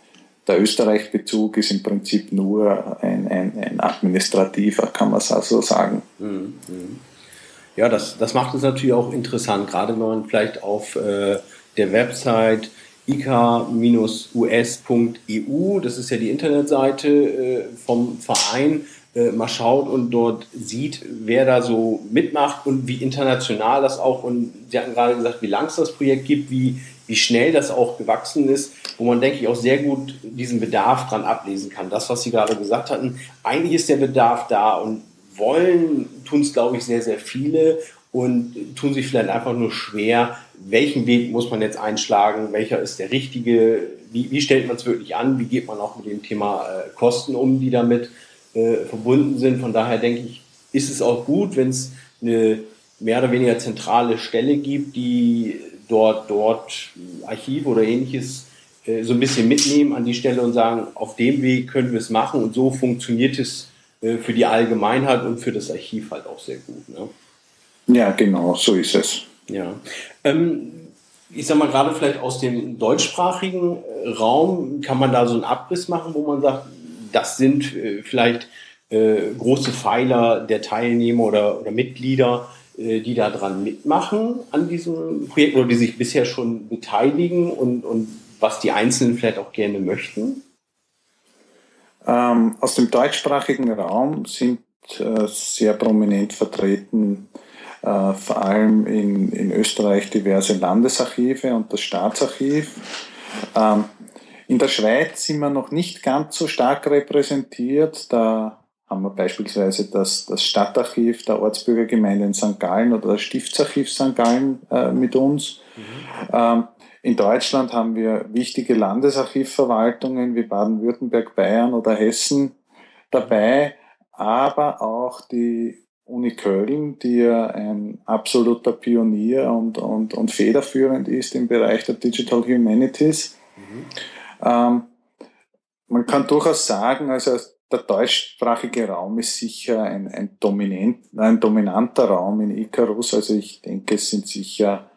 der Österreich-Bezug ist im Prinzip nur ein, ein, ein administrativer, kann man es also sagen. Ja, das, das macht es natürlich auch interessant, gerade wenn man vielleicht auf äh, der Website ik-us.eu, das ist ja die Internetseite äh, vom Verein, äh, mal schaut und dort sieht, wer da so mitmacht und wie international das auch, und Sie hatten gerade gesagt, wie lang es das Projekt gibt, wie, wie schnell das auch gewachsen ist, wo man, denke ich, auch sehr gut diesen Bedarf dran ablesen kann. Das, was Sie gerade gesagt hatten, eigentlich ist der Bedarf da und wollen tun es, glaube ich, sehr, sehr viele und tun sich vielleicht einfach nur schwer, welchen Weg muss man jetzt einschlagen, welcher ist der richtige, wie, wie stellt man es wirklich an, wie geht man auch mit dem Thema äh, Kosten um, die damit äh, verbunden sind. Von daher denke ich, ist es auch gut, wenn es eine mehr oder weniger zentrale Stelle gibt, die dort, dort Archiv oder ähnliches äh, so ein bisschen mitnehmen an die Stelle und sagen, auf dem Weg können wir es machen und so funktioniert es äh, für die Allgemeinheit und für das Archiv halt auch sehr gut. Ne? Ja, genau, so ist es. Ja. Ähm, ich sag mal, gerade vielleicht aus dem deutschsprachigen äh, Raum kann man da so einen Abriss machen, wo man sagt, das sind äh, vielleicht große Pfeiler der Teilnehmer oder, oder Mitglieder, äh, die daran mitmachen an diesem Projekt oder die sich bisher schon beteiligen und, und was die Einzelnen vielleicht auch gerne möchten? Ähm, aus dem deutschsprachigen Raum sind äh, sehr prominent vertreten äh, vor allem in, in Österreich diverse Landesarchive und das Staatsarchiv. Ähm, in der Schweiz sind wir noch nicht ganz so stark repräsentiert. Da haben wir beispielsweise das, das Stadtarchiv der Ortsbürgergemeinde in St. Gallen oder das Stiftsarchiv St. Gallen äh, mit uns. Mhm. Ähm, in Deutschland haben wir wichtige Landesarchivverwaltungen wie Baden-Württemberg, Bayern oder Hessen dabei, aber auch die Uni Köln, die ja ein absoluter Pionier und, und, und federführend ist im Bereich der Digital Humanities. Mhm. Ähm, man kann durchaus sagen, also der deutschsprachige Raum ist sicher ein, ein, dominant, ein dominanter Raum in Icarus. Also ich denke, es sind sicher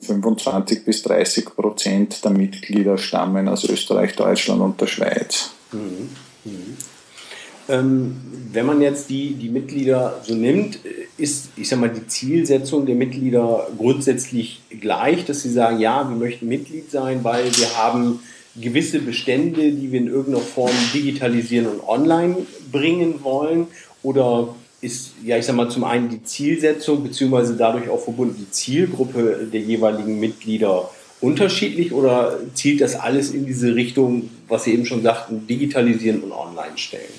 25 bis 30 Prozent der Mitglieder stammen aus Österreich, Deutschland und der Schweiz. Mhm. Mhm. Ähm, wenn man jetzt die, die Mitglieder so nimmt, ist, ich sag mal, die Zielsetzung der Mitglieder grundsätzlich gleich, dass sie sagen, ja, wir möchten Mitglied sein, weil wir haben gewisse Bestände, die wir in irgendeiner Form digitalisieren und online bringen wollen? Oder ist, ja, ich sag mal, zum einen die Zielsetzung beziehungsweise dadurch auch verbunden die Zielgruppe der jeweiligen Mitglieder unterschiedlich oder zielt das alles in diese Richtung, was Sie eben schon sagten, digitalisieren und online stellen?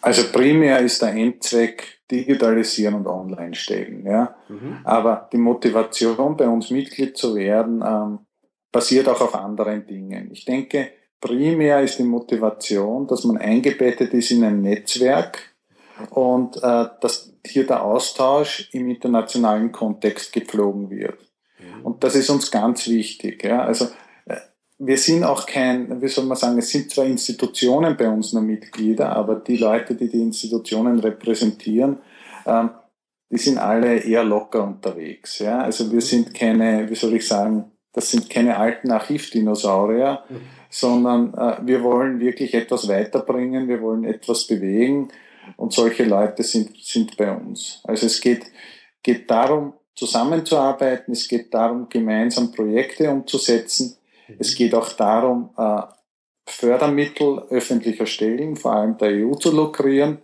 Also primär ist der Endzweck digitalisieren und online stellen. Ja? Mhm. Aber die Motivation bei uns Mitglied zu werden, ähm, basiert auch auf anderen Dingen. Ich denke, primär ist die Motivation, dass man eingebettet ist in ein Netzwerk und äh, dass hier der Austausch im internationalen Kontext gepflogen wird. Mhm. Und das ist uns ganz wichtig. Ja? Also äh, wir sind auch kein, wie soll man sagen, es sind zwar Institutionen bei uns nur Mitglieder, aber die Leute, die die Institutionen repräsentieren, ähm, die sind alle eher locker unterwegs. Ja? Also wir sind keine, wie soll ich sagen, das sind keine alten Archivdinosaurier, mhm. sondern äh, wir wollen wirklich etwas weiterbringen, wir wollen etwas bewegen und solche Leute sind, sind bei uns. Also es geht, geht darum, zusammenzuarbeiten, es geht darum, gemeinsam Projekte umzusetzen, mhm. es geht auch darum, äh, Fördermittel öffentlicher Stellen, vor allem der EU, zu lukrieren,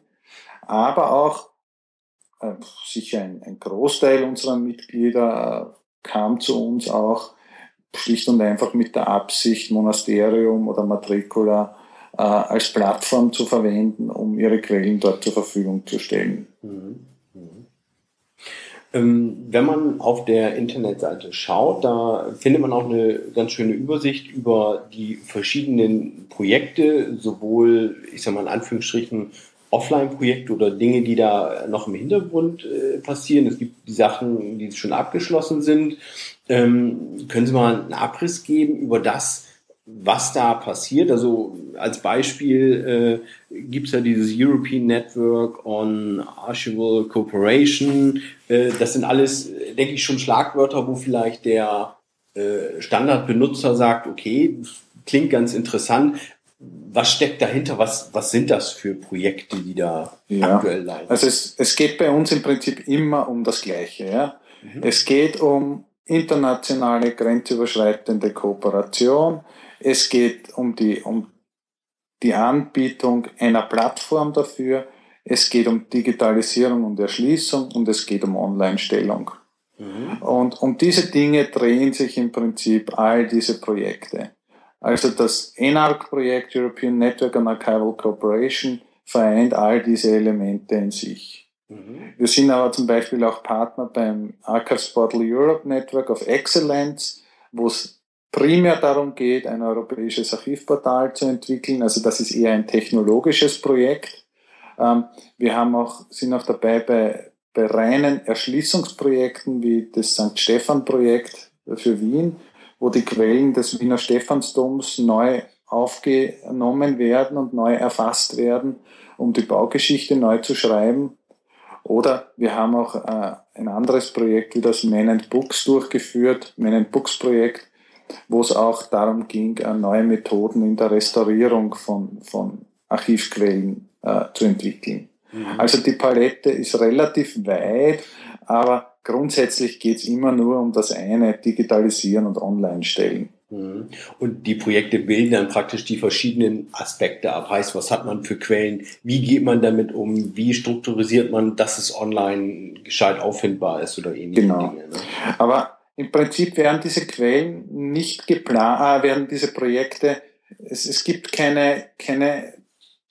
aber auch äh, sicher ein, ein, Großteil unserer Mitglieder äh, kam zu uns auch schlicht und einfach mit der Absicht, Monasterium oder Matricula äh, als Plattform zu verwenden, um ihre Quellen dort zur Verfügung zu stellen. Mhm. Mhm. Wenn man auf der Internetseite schaut, da findet man auch eine ganz schöne Übersicht über die verschiedenen Projekte, sowohl, ich sag mal in Anführungsstrichen, Offline-Projekte oder Dinge, die da noch im Hintergrund äh, passieren. Es gibt die Sachen, die schon abgeschlossen sind. Ähm, können Sie mal einen Abriss geben über das, was da passiert? Also als Beispiel äh, gibt es ja dieses European Network on Archival Cooperation. Äh, das sind alles, denke ich, schon Schlagwörter, wo vielleicht der äh, Standardbenutzer sagt, okay, klingt ganz interessant. Was steckt dahinter? Was, was sind das für Projekte, die da ja. aktuell laufen? Also es, es geht bei uns im Prinzip immer um das Gleiche. Ja? Mhm. Es geht um internationale grenzüberschreitende Kooperation. Es geht um die, um die Anbietung einer Plattform dafür. Es geht um Digitalisierung und Erschließung und es geht um Online-Stellung. Mhm. Und um diese Dinge drehen sich im Prinzip all diese Projekte. Also das ENARC-Projekt European Network on Archival Cooperation vereint all diese Elemente in sich. Mhm. Wir sind aber zum Beispiel auch Partner beim Archives Portal Europe Network of Excellence, wo es primär darum geht, ein europäisches Archivportal zu entwickeln. Also das ist eher ein technologisches Projekt. Ähm, wir haben auch, sind auch dabei bei, bei reinen Erschließungsprojekten wie das St. Stephan Projekt für Wien, wo die Quellen des Wiener Stephansdoms neu aufgenommen werden und neu erfasst werden, um die Baugeschichte neu zu schreiben. Oder wir haben auch äh, ein anderes Projekt wie das Man and Books durchgeführt, Man and Books Projekt, wo es auch darum ging, äh, neue Methoden in der Restaurierung von, von Archivquellen äh, zu entwickeln. Mhm. Also die Palette ist relativ weit, aber grundsätzlich geht es immer nur um das eine, digitalisieren und online stellen. Mhm. Und die Projekte bilden dann praktisch die verschiedenen Aspekte ab. Heißt, was hat man für Quellen? Wie geht man damit um? Wie strukturisiert man, dass es online gescheit auffindbar ist oder ähnliche genau. Dinge? Ne? Aber im Prinzip werden diese Quellen nicht geplant, äh, werden diese Projekte, es, es gibt keine, keine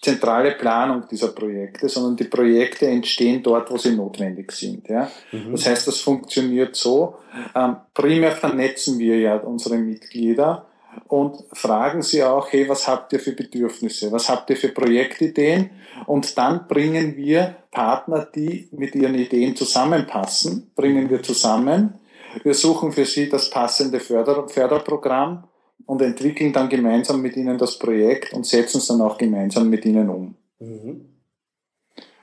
zentrale Planung dieser Projekte, sondern die Projekte entstehen dort, wo sie notwendig sind. Ja? Mhm. Das heißt, das funktioniert so. Ähm, primär vernetzen wir ja unsere Mitglieder und fragen sie auch, hey, was habt ihr für Bedürfnisse? Was habt ihr für Projektideen? Und dann bringen wir Partner, die mit ihren Ideen zusammenpassen, bringen wir zusammen. Wir suchen für sie das passende Förder Förderprogramm und entwickeln dann gemeinsam mit ihnen das Projekt und setzen es dann auch gemeinsam mit ihnen um. Mhm.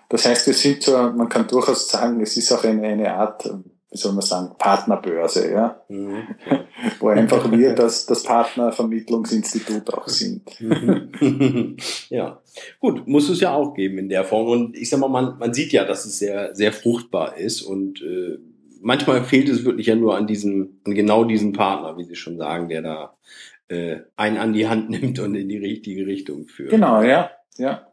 Das heißt, wir sind so, man kann durchaus sagen, es ist auch eine, eine Art, wie soll man sagen, Partnerbörse, ja, mhm. wo einfach wir das, das Partnervermittlungsinstitut auch sind. ja, gut, muss es ja auch geben in der Form. Und ich sag mal, man, man sieht ja, dass es sehr, sehr fruchtbar ist und äh, manchmal fehlt es wirklich ja nur an diesem, an genau diesem Partner, wie Sie schon sagen, der da äh, einen an die Hand nimmt und in die richtige Richtung führt. Genau, ja, ja.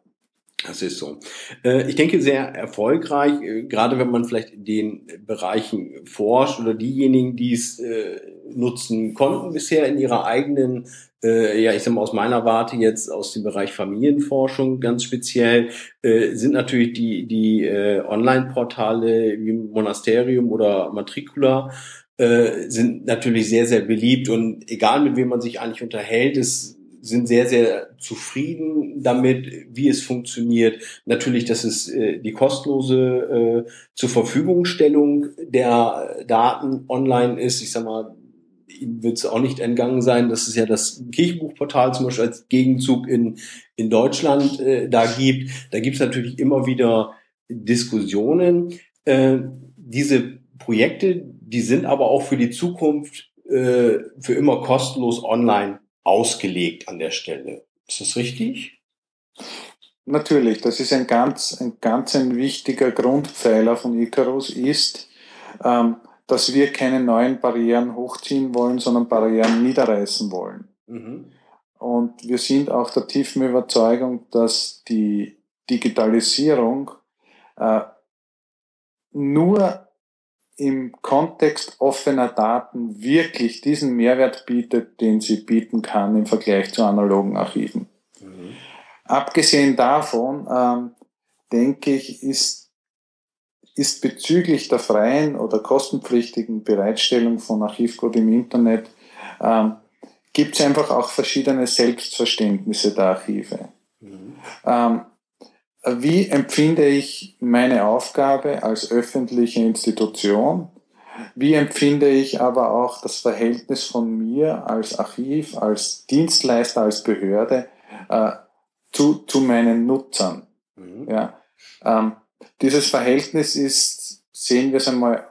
Das ist so. Äh, ich denke, sehr erfolgreich, äh, gerade wenn man vielleicht in den Bereichen forscht oder diejenigen, die es äh, nutzen konnten bisher in ihrer eigenen, ja, ich sag mal aus meiner Warte jetzt aus dem Bereich Familienforschung ganz speziell, sind natürlich die, die Online-Portale wie Monasterium oder Matricula, sind natürlich sehr, sehr beliebt und egal mit wem man sich eigentlich unterhält, es sind sehr, sehr zufrieden damit, wie es funktioniert. Natürlich, dass es äh, die kostenlose äh, zur Verfügungstellung der Daten online ist. Ich sag mal, Ihnen wird es auch nicht entgangen sein, dass es ja das Kirchenbuchportal zum Beispiel als Gegenzug in, in Deutschland äh, da gibt. Da gibt es natürlich immer wieder Diskussionen. Äh, diese Projekte, die sind aber auch für die Zukunft äh, für immer kostenlos online ausgelegt an der Stelle. Ist das richtig? Natürlich, das ist ein ganz, ein ganz ein wichtiger Grundpfeiler von Icarus ist, ähm, dass wir keine neuen Barrieren hochziehen wollen, sondern Barrieren niederreißen wollen. Mhm. Und wir sind auch der tiefen Überzeugung, dass die Digitalisierung äh, nur im Kontext offener Daten wirklich diesen Mehrwert bietet, den sie bieten kann im Vergleich zu analogen Archiven. Mhm. Abgesehen davon, ähm, denke ich, ist, ist bezüglich der freien oder kostenpflichtigen Bereitstellung von Archivcode im Internet, ähm, gibt es einfach auch verschiedene Selbstverständnisse der Archive. Mhm. Ähm, wie empfinde ich meine Aufgabe als öffentliche Institution? Wie empfinde ich aber auch das Verhältnis von mir als Archiv, als Dienstleister, als Behörde äh, zu, zu meinen Nutzern? Mhm. Ja, ähm, dieses Verhältnis ist, sehen wir es einmal,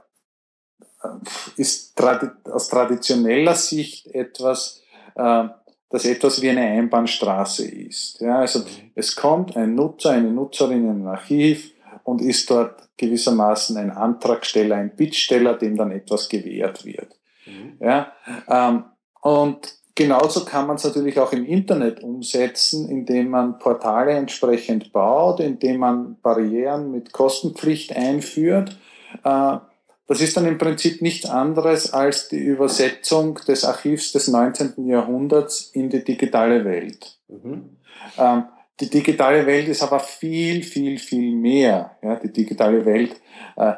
äh, ist tradi aus traditioneller Sicht etwas, äh, das etwas wie eine Einbahnstraße ist. Ja, also mhm. es kommt ein Nutzer, eine Nutzerin in ein Archiv und ist dort gewissermaßen ein Antragsteller, ein Bittsteller, dem dann etwas gewährt wird. Mhm. Ja, ähm, und genauso kann man es natürlich auch im Internet umsetzen, indem man Portale entsprechend baut, indem man Barrieren mit Kostenpflicht einführt. Äh, das ist dann im Prinzip nichts anderes als die Übersetzung des Archivs des 19. Jahrhunderts in die digitale Welt. Mhm. Ähm, die digitale Welt ist aber viel, viel, viel mehr. Ja, die digitale Welt äh,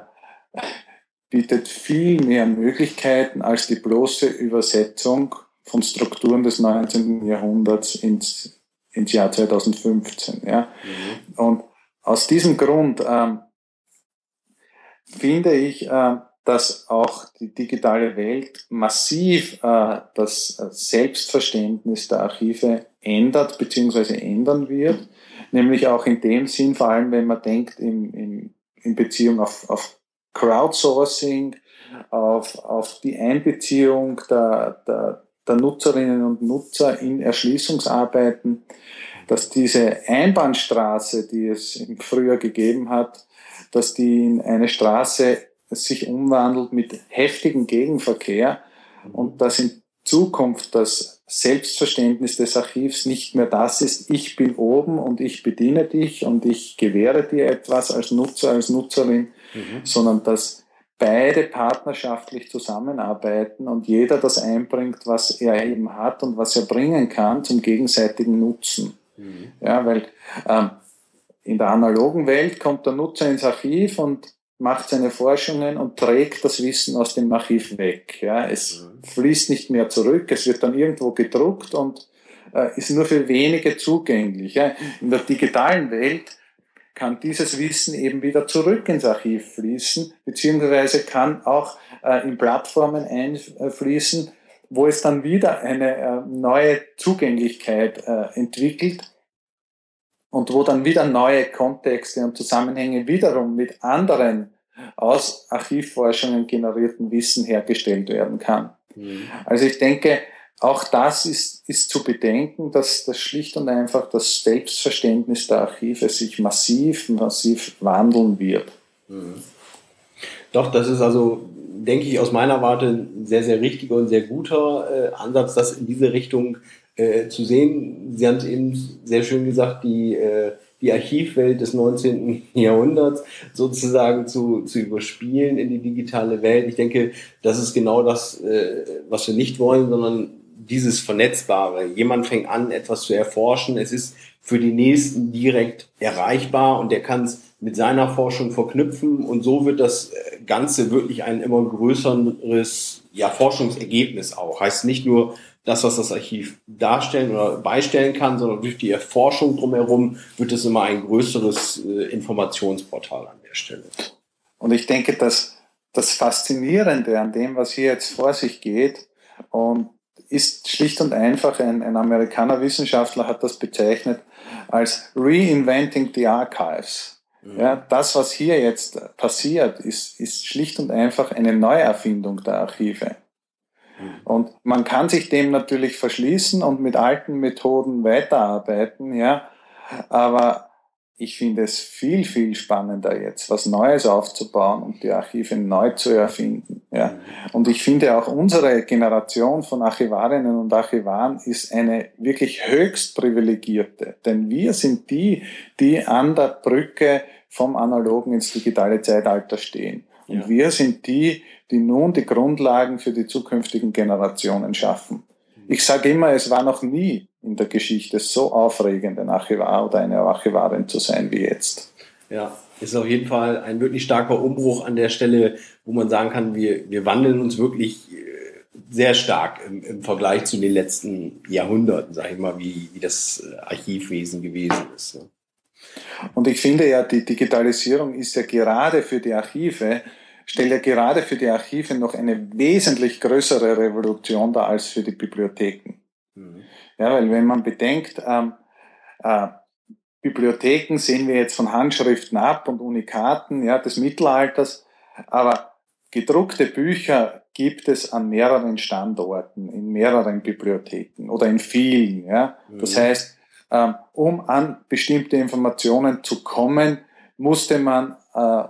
bietet viel mehr Möglichkeiten als die bloße Übersetzung von Strukturen des 19. Jahrhunderts ins, ins Jahr 2015. Ja. Mhm. Und aus diesem Grund ähm, finde ich, äh, dass auch die digitale Welt massiv äh, das Selbstverständnis der Archive ändert bzw. ändern wird. Nämlich auch in dem Sinn, vor allem wenn man denkt in, in, in Beziehung auf, auf Crowdsourcing, auf, auf die Einbeziehung der, der, der Nutzerinnen und Nutzer in Erschließungsarbeiten, dass diese Einbahnstraße, die es im Frühjahr gegeben hat, dass die in eine Straße sich umwandelt mit heftigem Gegenverkehr und dass in Zukunft das Selbstverständnis des Archivs nicht mehr das ist, ich bin oben und ich bediene dich und ich gewähre dir etwas als Nutzer, als Nutzerin, mhm. sondern dass beide partnerschaftlich zusammenarbeiten und jeder das einbringt, was er eben hat und was er bringen kann zum gegenseitigen Nutzen. Mhm. Ja, weil ähm, in der analogen Welt kommt der Nutzer ins Archiv und macht seine Forschungen und trägt das Wissen aus dem Archiv weg. Ja, es mhm. fließt nicht mehr zurück, es wird dann irgendwo gedruckt und äh, ist nur für wenige zugänglich. Ja. In der digitalen Welt kann dieses Wissen eben wieder zurück ins Archiv fließen, beziehungsweise kann auch äh, in Plattformen einfließen, wo es dann wieder eine äh, neue Zugänglichkeit äh, entwickelt und wo dann wieder neue Kontexte und Zusammenhänge wiederum mit anderen aus Archivforschungen generierten Wissen hergestellt werden kann. Mhm. Also ich denke, auch das ist, ist zu bedenken, dass das schlicht und einfach das Selbstverständnis der Archive sich massiv, massiv wandeln wird. Mhm. Doch, das ist also, denke ich, aus meiner Warte ein sehr, sehr richtiger und sehr guter äh, Ansatz, das in diese Richtung äh, zu sehen. Sie haben es eben sehr schön gesagt, die, äh, die Archivwelt des 19. Jahrhunderts sozusagen zu, zu überspielen in die digitale Welt. Ich denke, das ist genau das, äh, was wir nicht wollen, sondern dieses Vernetzbare. Jemand fängt an, etwas zu erforschen. Es ist für die Nächsten direkt erreichbar und der kann es mit seiner Forschung verknüpfen und so wird das Ganze wirklich ein immer größeres ja, Forschungsergebnis auch. Heißt nicht nur das, was das Archiv darstellen oder beistellen kann, sondern durch die Erforschung drumherum wird es immer ein größeres äh, Informationsportal an der Stelle. Und ich denke, dass das Faszinierende an dem, was hier jetzt vor sich geht, und ist schlicht und einfach, ein, ein Amerikaner Wissenschaftler hat das bezeichnet als Reinventing the Archives. Mhm. Ja, das, was hier jetzt passiert, ist, ist schlicht und einfach eine Neuerfindung der Archive. Mhm. Und man kann sich dem natürlich verschließen und mit alten Methoden weiterarbeiten, ja. Aber ich finde es viel, viel spannender jetzt, was Neues aufzubauen und die Archive neu zu erfinden. Ja. Und ich finde auch unsere Generation von Archivarinnen und Archivaren ist eine wirklich höchst privilegierte. Denn wir sind die, die an der Brücke vom analogen ins digitale Zeitalter stehen. Und ja. wir sind die, die nun die Grundlagen für die zukünftigen Generationen schaffen. Ich sage immer, es war noch nie in der Geschichte so aufregend, ein Archivar oder eine Archivarin zu sein wie jetzt. Ja, ist auf jeden Fall ein wirklich starker Umbruch an der Stelle, wo man sagen kann, wir, wir wandeln uns wirklich äh, sehr stark im, im Vergleich zu den letzten Jahrhunderten, sage ich mal, wie, wie das äh, Archivwesen gewesen ist. Und ich finde ja, die Digitalisierung ist ja gerade für die Archive, stellt ja gerade für die Archive noch eine wesentlich größere Revolution dar als für die Bibliotheken. Mhm. Ja, weil wenn man bedenkt, ähm, äh, Bibliotheken sehen wir jetzt von Handschriften ab und Unikaten ja, des Mittelalters, aber gedruckte Bücher gibt es an mehreren Standorten, in mehreren Bibliotheken oder in vielen. Ja. Das mhm. heißt, ähm, um an bestimmte Informationen zu kommen, musste man äh,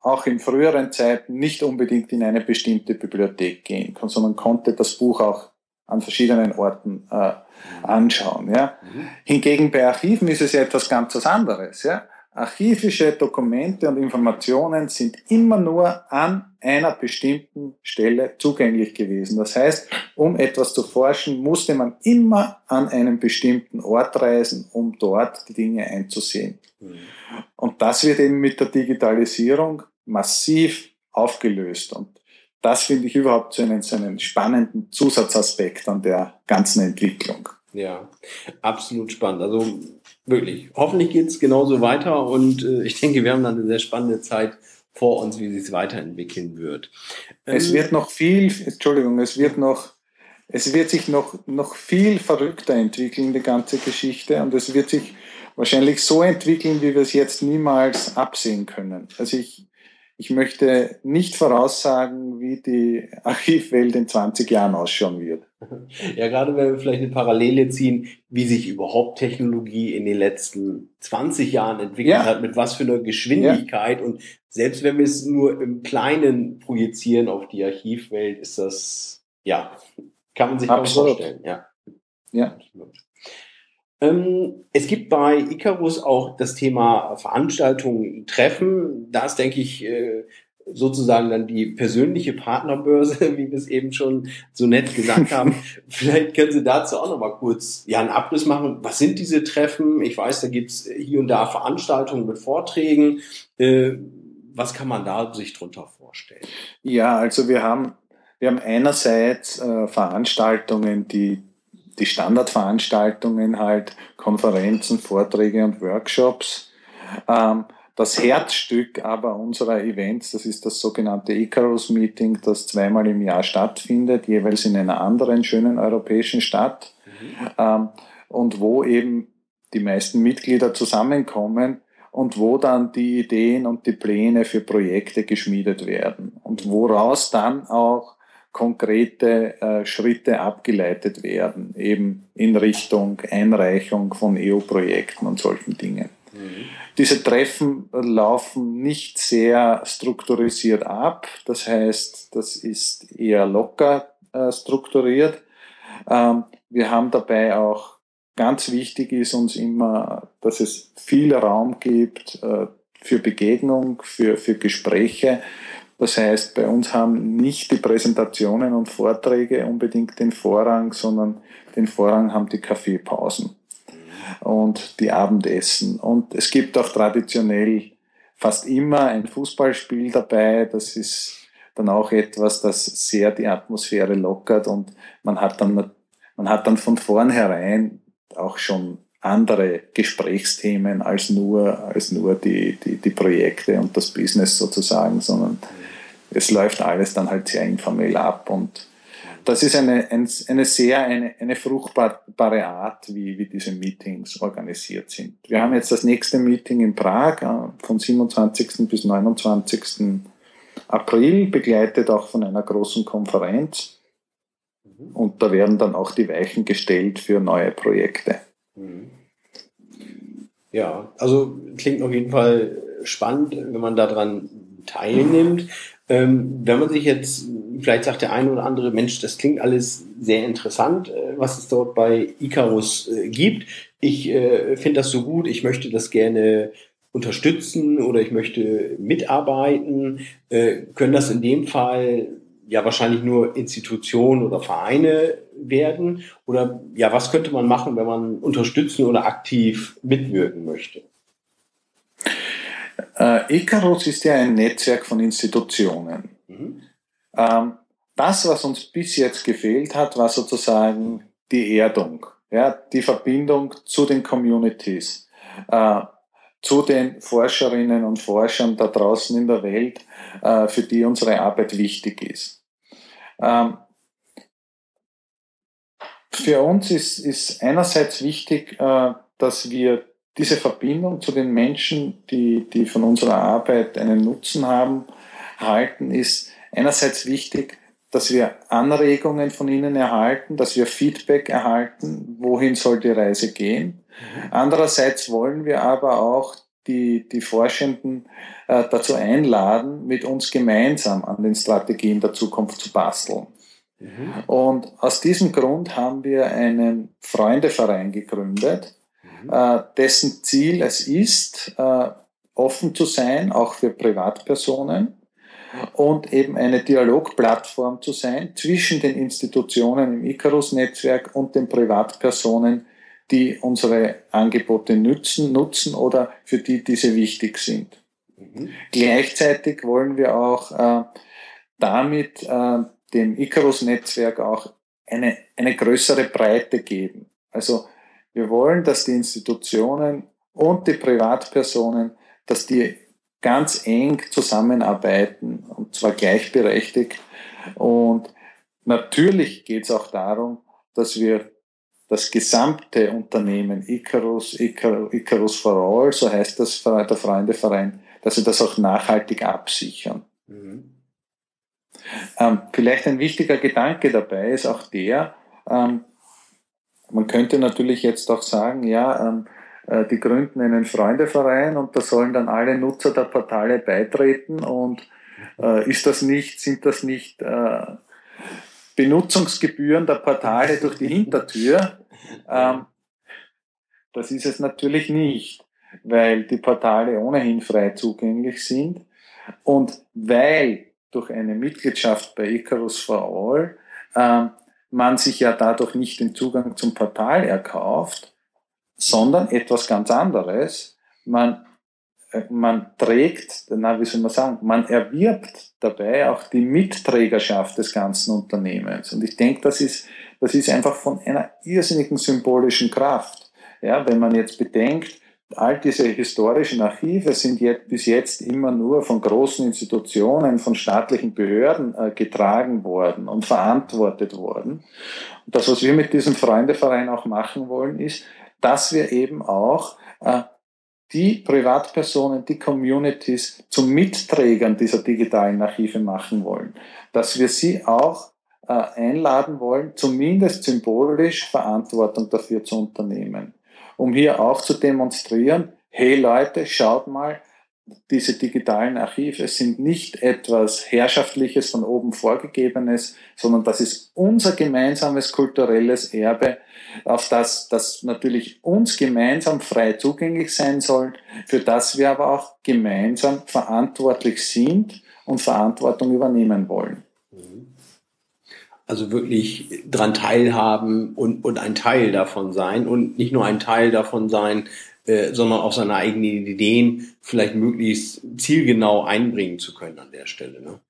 auch in früheren Zeiten nicht unbedingt in eine bestimmte Bibliothek gehen, sondern konnte das Buch auch an verschiedenen Orten äh, anschauen. Ja. Mhm. Hingegen bei Archiven ist es ja etwas ganz anderes. Ja. Archivische Dokumente und Informationen sind immer nur an einer bestimmten Stelle zugänglich gewesen. Das heißt, um etwas zu forschen, musste man immer an einen bestimmten Ort reisen, um dort die Dinge einzusehen. Mhm. Und das wird eben mit der Digitalisierung massiv aufgelöst. Und das finde ich überhaupt so einen, so einen spannenden Zusatzaspekt an der ganzen Entwicklung. Ja, absolut spannend. Also wirklich, hoffentlich geht es genauso weiter und äh, ich denke, wir haben dann eine sehr spannende Zeit vor uns, wie sich es weiterentwickeln wird. Es ähm, wird noch viel, Entschuldigung, es wird noch, es wird sich noch, noch viel verrückter entwickeln, die ganze Geschichte, und es wird sich wahrscheinlich so entwickeln, wie wir es jetzt niemals absehen können. Also ich, ich möchte nicht voraussagen, wie die Archivwelt in 20 Jahren ausschauen wird. Ja, gerade wenn wir vielleicht eine Parallele ziehen, wie sich überhaupt Technologie in den letzten 20 Jahren entwickelt ja. hat, mit was für einer Geschwindigkeit. Ja. Und selbst wenn wir es nur im Kleinen projizieren auf die Archivwelt, ist das, ja, kann man sich kaum vorstellen. Ja. Ja. Absolut. Ähm, es gibt bei Icarus auch das Thema Veranstaltungen, Treffen. Da ist, denke ich, äh, sozusagen dann die persönliche Partnerbörse, wie wir es eben schon so nett gesagt haben. Vielleicht können Sie dazu auch noch mal kurz ja, einen Abriss machen. Was sind diese Treffen? Ich weiß, da gibt es hier und da Veranstaltungen mit Vorträgen. Äh, was kann man da sich drunter vorstellen? Ja, also wir haben, wir haben einerseits äh, Veranstaltungen, die die Standardveranstaltungen halt, Konferenzen, Vorträge und Workshops. Ähm, das Herzstück aber unserer Events, das ist das sogenannte Icarus Meeting, das zweimal im Jahr stattfindet, jeweils in einer anderen schönen europäischen Stadt mhm. ähm, und wo eben die meisten Mitglieder zusammenkommen und wo dann die Ideen und die Pläne für Projekte geschmiedet werden und woraus dann auch konkrete äh, Schritte abgeleitet werden, eben in Richtung Einreichung von EU-Projekten und solchen Dingen. Mhm. Diese Treffen laufen nicht sehr strukturisiert ab, das heißt, das ist eher locker äh, strukturiert. Ähm, wir haben dabei auch, ganz wichtig ist uns immer, dass es viel Raum gibt äh, für Begegnung, für, für Gespräche. Das heißt, bei uns haben nicht die Präsentationen und Vorträge unbedingt den Vorrang, sondern den Vorrang haben die Kaffeepausen und die Abendessen. Und es gibt auch traditionell fast immer ein Fußballspiel dabei. Das ist dann auch etwas, das sehr die Atmosphäre lockert und man hat dann, man hat dann von vornherein auch schon andere Gesprächsthemen als nur, als nur die, die, die Projekte und das Business sozusagen, sondern es läuft alles dann halt sehr informell ab und das ist eine, eine sehr, eine, eine fruchtbare Art, wie, wie diese Meetings organisiert sind. Wir haben jetzt das nächste Meeting in Prag äh, von 27. bis 29. April, begleitet auch von einer großen Konferenz. Und da werden dann auch die Weichen gestellt für neue Projekte. Mhm. Ja, also klingt auf jeden Fall spannend, wenn man daran teilnimmt. Ähm, wenn man sich jetzt, vielleicht sagt der eine oder andere, Mensch, das klingt alles sehr interessant, äh, was es dort bei Icarus äh, gibt. Ich äh, finde das so gut, ich möchte das gerne unterstützen oder ich möchte mitarbeiten. Äh, können das in dem Fall ja wahrscheinlich nur Institutionen oder Vereine werden? Oder ja, was könnte man machen, wenn man unterstützen oder aktiv mitwirken möchte? Äh, Icarus ist ja ein Netzwerk von Institutionen. Mhm. Ähm, das, was uns bis jetzt gefehlt hat, war sozusagen die Erdung, ja, die Verbindung zu den Communities, äh, zu den Forscherinnen und Forschern da draußen in der Welt, äh, für die unsere Arbeit wichtig ist. Ähm, für uns ist, ist einerseits wichtig, äh, dass wir diese Verbindung zu den Menschen, die, die von unserer Arbeit einen Nutzen haben, halten, ist einerseits wichtig, dass wir Anregungen von ihnen erhalten, dass wir Feedback erhalten, wohin soll die Reise gehen. Mhm. Andererseits wollen wir aber auch die, die Forschenden äh, dazu einladen, mit uns gemeinsam an den Strategien der Zukunft zu basteln. Mhm. Und aus diesem Grund haben wir einen Freundeverein gegründet, Mhm. dessen Ziel es ist, äh, offen zu sein, auch für Privatpersonen und eben eine Dialogplattform zu sein zwischen den Institutionen im Icarus-Netzwerk und den Privatpersonen, die unsere Angebote nützen, nutzen oder für die diese wichtig sind. Mhm. Gleichzeitig wollen wir auch äh, damit äh, dem Icarus-Netzwerk auch eine, eine größere Breite geben. Also wir wollen, dass die Institutionen und die Privatpersonen, dass die ganz eng zusammenarbeiten und zwar gleichberechtigt. Und natürlich geht es auch darum, dass wir das gesamte Unternehmen Icarus, Icarus, Icarus for All, so heißt das der Freundeverein, dass wir das auch nachhaltig absichern. Mhm. Ähm, vielleicht ein wichtiger Gedanke dabei ist auch der, ähm, man könnte natürlich jetzt auch sagen, ja, ähm, äh, die gründen einen Freundeverein und da sollen dann alle Nutzer der Portale beitreten und äh, ist das nicht, sind das nicht äh, Benutzungsgebühren der Portale durch die Hintertür? Ähm, das ist es natürlich nicht, weil die Portale ohnehin frei zugänglich sind. Und weil durch eine Mitgliedschaft bei Icarus for All äh, man sich ja dadurch nicht den Zugang zum Portal erkauft, sondern etwas ganz anderes. Man, äh, man trägt, na, wie soll man sagen, man erwirbt dabei auch die Mitträgerschaft des ganzen Unternehmens. Und ich denke, das ist, das ist einfach von einer irrsinnigen symbolischen Kraft. Ja, wenn man jetzt bedenkt, all diese historischen Archive sind jetzt, bis jetzt immer nur von großen Institutionen, von staatlichen Behörden äh, getragen worden und verantwortet worden. Und das, was wir mit diesem Freundeverein auch machen wollen, ist, dass wir eben auch äh, die Privatpersonen, die Communities zum Mitträgern dieser digitalen Archive machen wollen. Dass wir sie auch äh, einladen wollen, zumindest symbolisch Verantwortung dafür zu unternehmen um hier auch zu demonstrieren, hey Leute, schaut mal, diese digitalen Archive sind nicht etwas Herrschaftliches von oben vorgegebenes, sondern das ist unser gemeinsames kulturelles Erbe, auf das das natürlich uns gemeinsam frei zugänglich sein soll, für das wir aber auch gemeinsam verantwortlich sind und Verantwortung übernehmen wollen. Also wirklich dran teilhaben und, und ein Teil davon sein und nicht nur ein Teil davon sein, äh, sondern auch seine eigenen Ideen vielleicht möglichst zielgenau einbringen zu können an der Stelle. Ne?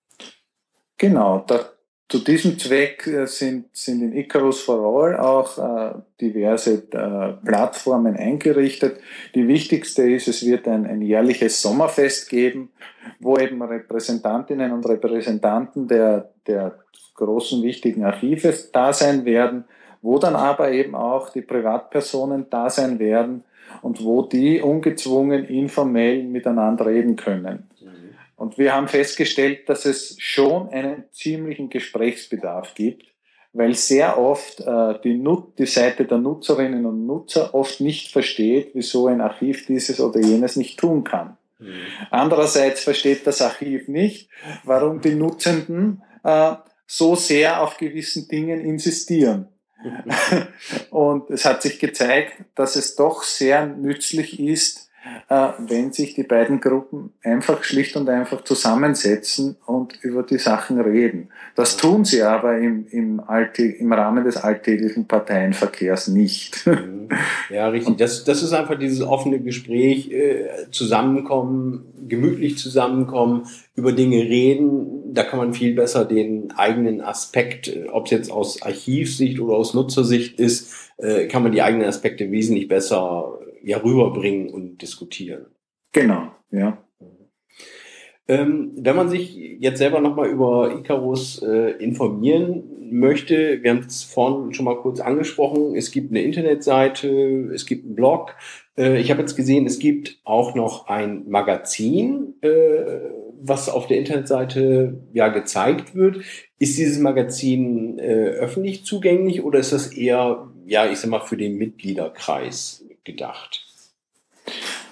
Genau, da, zu diesem Zweck äh, sind, sind in Icarus for All auch äh, diverse äh, Plattformen eingerichtet. Die wichtigste ist, es wird ein, ein jährliches Sommerfest geben, wo eben Repräsentantinnen und Repräsentanten der, der großen wichtigen Archive da sein werden, wo dann aber eben auch die Privatpersonen da sein werden und wo die ungezwungen informell miteinander reden können. Mhm. Und wir haben festgestellt, dass es schon einen ziemlichen Gesprächsbedarf gibt, weil sehr oft äh, die, Nut die Seite der Nutzerinnen und Nutzer oft nicht versteht, wieso ein Archiv dieses oder jenes nicht tun kann. Mhm. Andererseits versteht das Archiv nicht, warum die Nutzenden äh, so sehr auf gewissen Dingen insistieren. und es hat sich gezeigt, dass es doch sehr nützlich ist, wenn sich die beiden Gruppen einfach schlicht und einfach zusammensetzen und über die Sachen reden. Das tun sie aber im, im, im Rahmen des alltäglichen Parteienverkehrs nicht. Mhm. Ja, richtig. Das, das ist einfach dieses offene Gespräch, äh, zusammenkommen, gemütlich zusammenkommen, über Dinge reden. Da kann man viel besser den eigenen Aspekt, äh, ob es jetzt aus Archivsicht oder aus Nutzersicht ist, kann man die eigenen Aspekte wesentlich besser ja rüberbringen und diskutieren. Genau, ja. Ähm, wenn man sich jetzt selber nochmal über Icarus äh, informieren möchte, wir haben es vorhin schon mal kurz angesprochen, es gibt eine Internetseite, es gibt einen Blog. Äh, ich habe jetzt gesehen, es gibt auch noch ein Magazin, äh, was auf der Internetseite ja gezeigt wird. Ist dieses Magazin äh, öffentlich zugänglich oder ist das eher, ja, ich sag mal, für den Mitgliederkreis gedacht?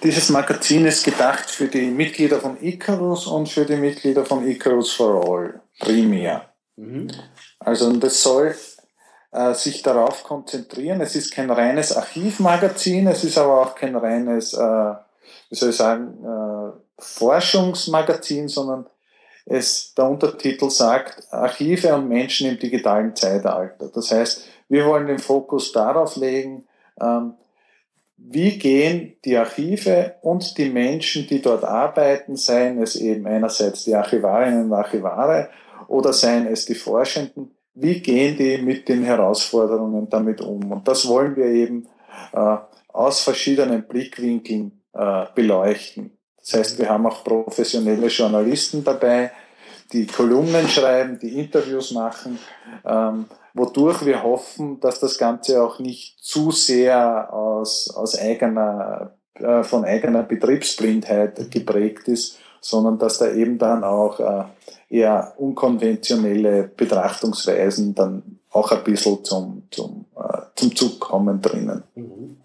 Dieses Magazin ist gedacht für die Mitglieder von Icarus und für die Mitglieder von Icarus for All, primär. Mhm. Also das soll äh, sich darauf konzentrieren. Es ist kein reines Archivmagazin, es ist aber auch kein reines, äh, wie soll ich sagen, äh, Forschungsmagazin, sondern es, der Untertitel sagt Archive und Menschen im digitalen Zeitalter. Das heißt, wir wollen den Fokus darauf legen, ähm, wie gehen die Archive und die Menschen, die dort arbeiten, seien es eben einerseits die Archivarinnen und Archivare oder seien es die Forschenden, wie gehen die mit den Herausforderungen damit um? Und das wollen wir eben äh, aus verschiedenen Blickwinkeln äh, beleuchten. Das heißt, wir haben auch professionelle Journalisten dabei, die Kolumnen schreiben, die Interviews machen. Ähm, wodurch wir hoffen, dass das Ganze auch nicht zu sehr aus, aus eigener, äh, von eigener Betriebsblindheit geprägt ist, sondern dass da eben dann auch äh, eher unkonventionelle Betrachtungsweisen dann auch ein bisschen zum, zum, äh, zum Zug kommen drinnen. Mhm.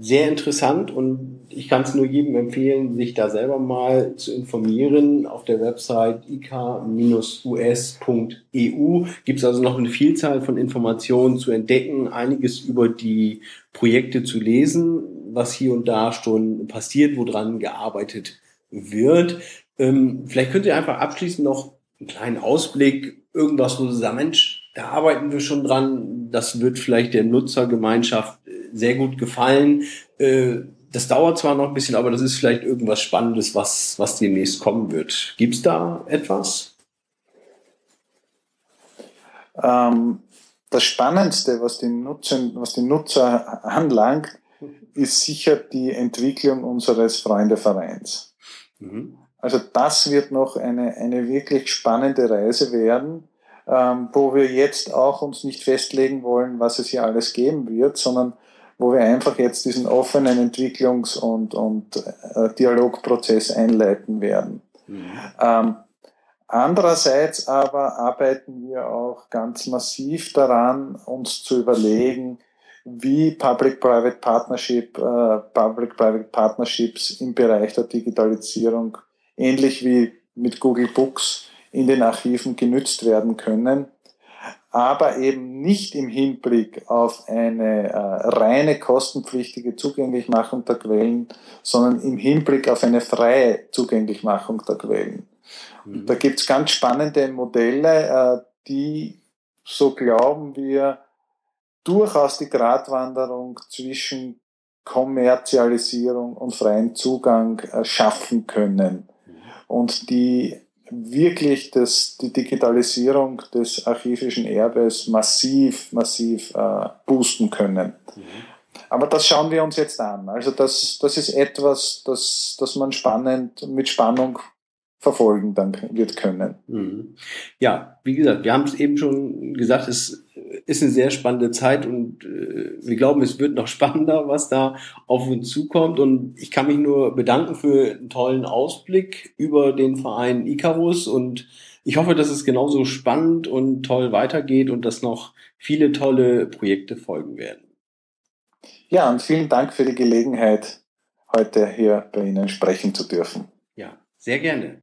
Sehr interessant und ich kann es nur jedem empfehlen, sich da selber mal zu informieren. Auf der Website ik-us.eu gibt es also noch eine Vielzahl von Informationen zu entdecken, einiges über die Projekte zu lesen, was hier und da schon passiert, woran gearbeitet wird. Ähm, vielleicht könnt ihr einfach abschließend noch einen kleinen Ausblick, irgendwas, wo du sagst, Mensch, da arbeiten wir schon dran, das wird vielleicht der Nutzergemeinschaft sehr gut gefallen. Äh, das dauert zwar noch ein bisschen, aber das ist vielleicht irgendwas Spannendes, was, was demnächst kommen wird. Gibt es da etwas? Ähm, das Spannendste, was die, Nutzer, was die Nutzer anlangt, ist sicher die Entwicklung unseres Freundevereins. Mhm. Also das wird noch eine, eine wirklich spannende Reise werden, ähm, wo wir jetzt auch uns nicht festlegen wollen, was es hier alles geben wird, sondern wo wir einfach jetzt diesen offenen Entwicklungs- und, und äh, Dialogprozess einleiten werden. Mhm. Ähm, andererseits aber arbeiten wir auch ganz massiv daran, uns zu überlegen, wie Public-Private Partnership, äh, Public-Private Partnerships im Bereich der Digitalisierung ähnlich wie mit Google Books in den Archiven genützt werden können, aber eben nicht im Hinblick auf eine äh, reine kostenpflichtige Zugänglichmachung der Quellen, sondern im Hinblick auf eine freie Zugänglichmachung der Quellen. Mhm. Da gibt es ganz spannende Modelle, äh, die, so glauben wir, durchaus die Gratwanderung zwischen Kommerzialisierung und freien Zugang äh, schaffen können und die wirklich das, die Digitalisierung des archivischen Erbes massiv, massiv äh, boosten können. Mhm. Aber das schauen wir uns jetzt an. Also das, das ist etwas, das, das man spannend, mit Spannung verfolgen dann wird können. Mhm. Ja, wie gesagt, wir haben es eben schon gesagt, es ist eine sehr spannende Zeit und äh, wir glauben, es wird noch spannender, was da auf uns zukommt. Und ich kann mich nur bedanken für einen tollen Ausblick über den Verein Icarus und ich hoffe, dass es genauso spannend und toll weitergeht und dass noch viele tolle Projekte folgen werden. Ja, und vielen Dank für die Gelegenheit, heute hier bei Ihnen sprechen zu dürfen. Ja, sehr gerne.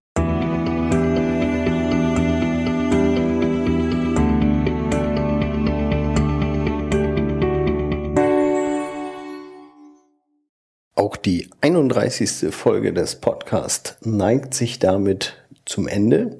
Auch die 31. Folge des Podcasts neigt sich damit zum Ende.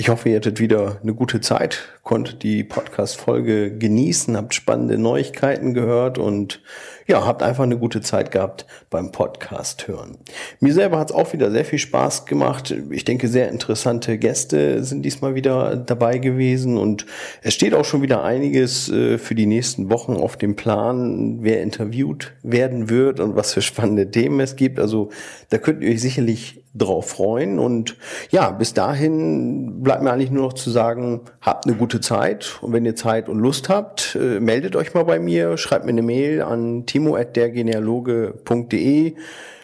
Ich hoffe, ihr hattet wieder eine gute Zeit, konntet die Podcast-Folge genießen, habt spannende Neuigkeiten gehört und ja, habt einfach eine gute Zeit gehabt beim Podcast hören. Mir selber hat es auch wieder sehr viel Spaß gemacht. Ich denke, sehr interessante Gäste sind diesmal wieder dabei gewesen und es steht auch schon wieder einiges äh, für die nächsten Wochen auf dem Plan, wer interviewt werden wird und was für spannende Themen es gibt. Also da könnt ihr euch sicherlich drauf freuen. Und ja, bis dahin bleibt mir eigentlich nur noch zu sagen, habt eine gute Zeit. Und wenn ihr Zeit und Lust habt, äh, meldet euch mal bei mir, schreibt mir eine Mail an timo@dergenealoge.de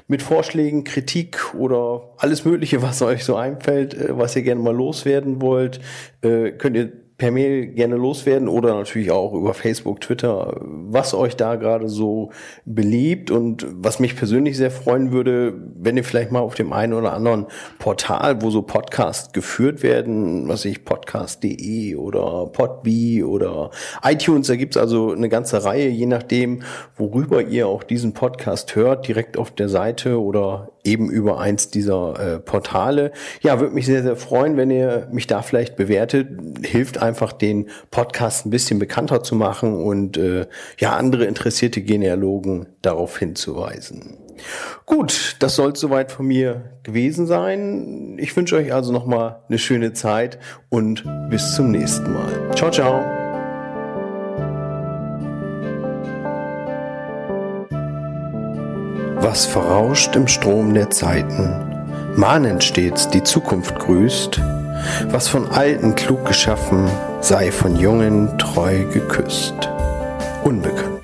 mit Vorschlägen, Kritik oder alles Mögliche, was euch so einfällt, äh, was ihr gerne mal loswerden wollt, äh, könnt ihr per Mail gerne loswerden oder natürlich auch über Facebook, Twitter, was euch da gerade so beliebt und was mich persönlich sehr freuen würde, wenn ihr vielleicht mal auf dem einen oder anderen Portal, wo so Podcasts geführt werden, was ich podcast.de oder Podbee oder iTunes, da gibt's also eine ganze Reihe, je nachdem, worüber ihr auch diesen Podcast hört, direkt auf der Seite oder eben über eins dieser äh, Portale. Ja, würde mich sehr, sehr freuen, wenn ihr mich da vielleicht bewertet. Hilft einfach, den Podcast ein bisschen bekannter zu machen und äh, ja, andere interessierte Genealogen darauf hinzuweisen. Gut, das soll soweit von mir gewesen sein. Ich wünsche euch also nochmal eine schöne Zeit und bis zum nächsten Mal. Ciao, ciao. Was verrauscht im Strom der Zeiten, mahnend stets die Zukunft grüßt, was von Alten klug geschaffen, sei von Jungen treu geküsst. Unbekannt.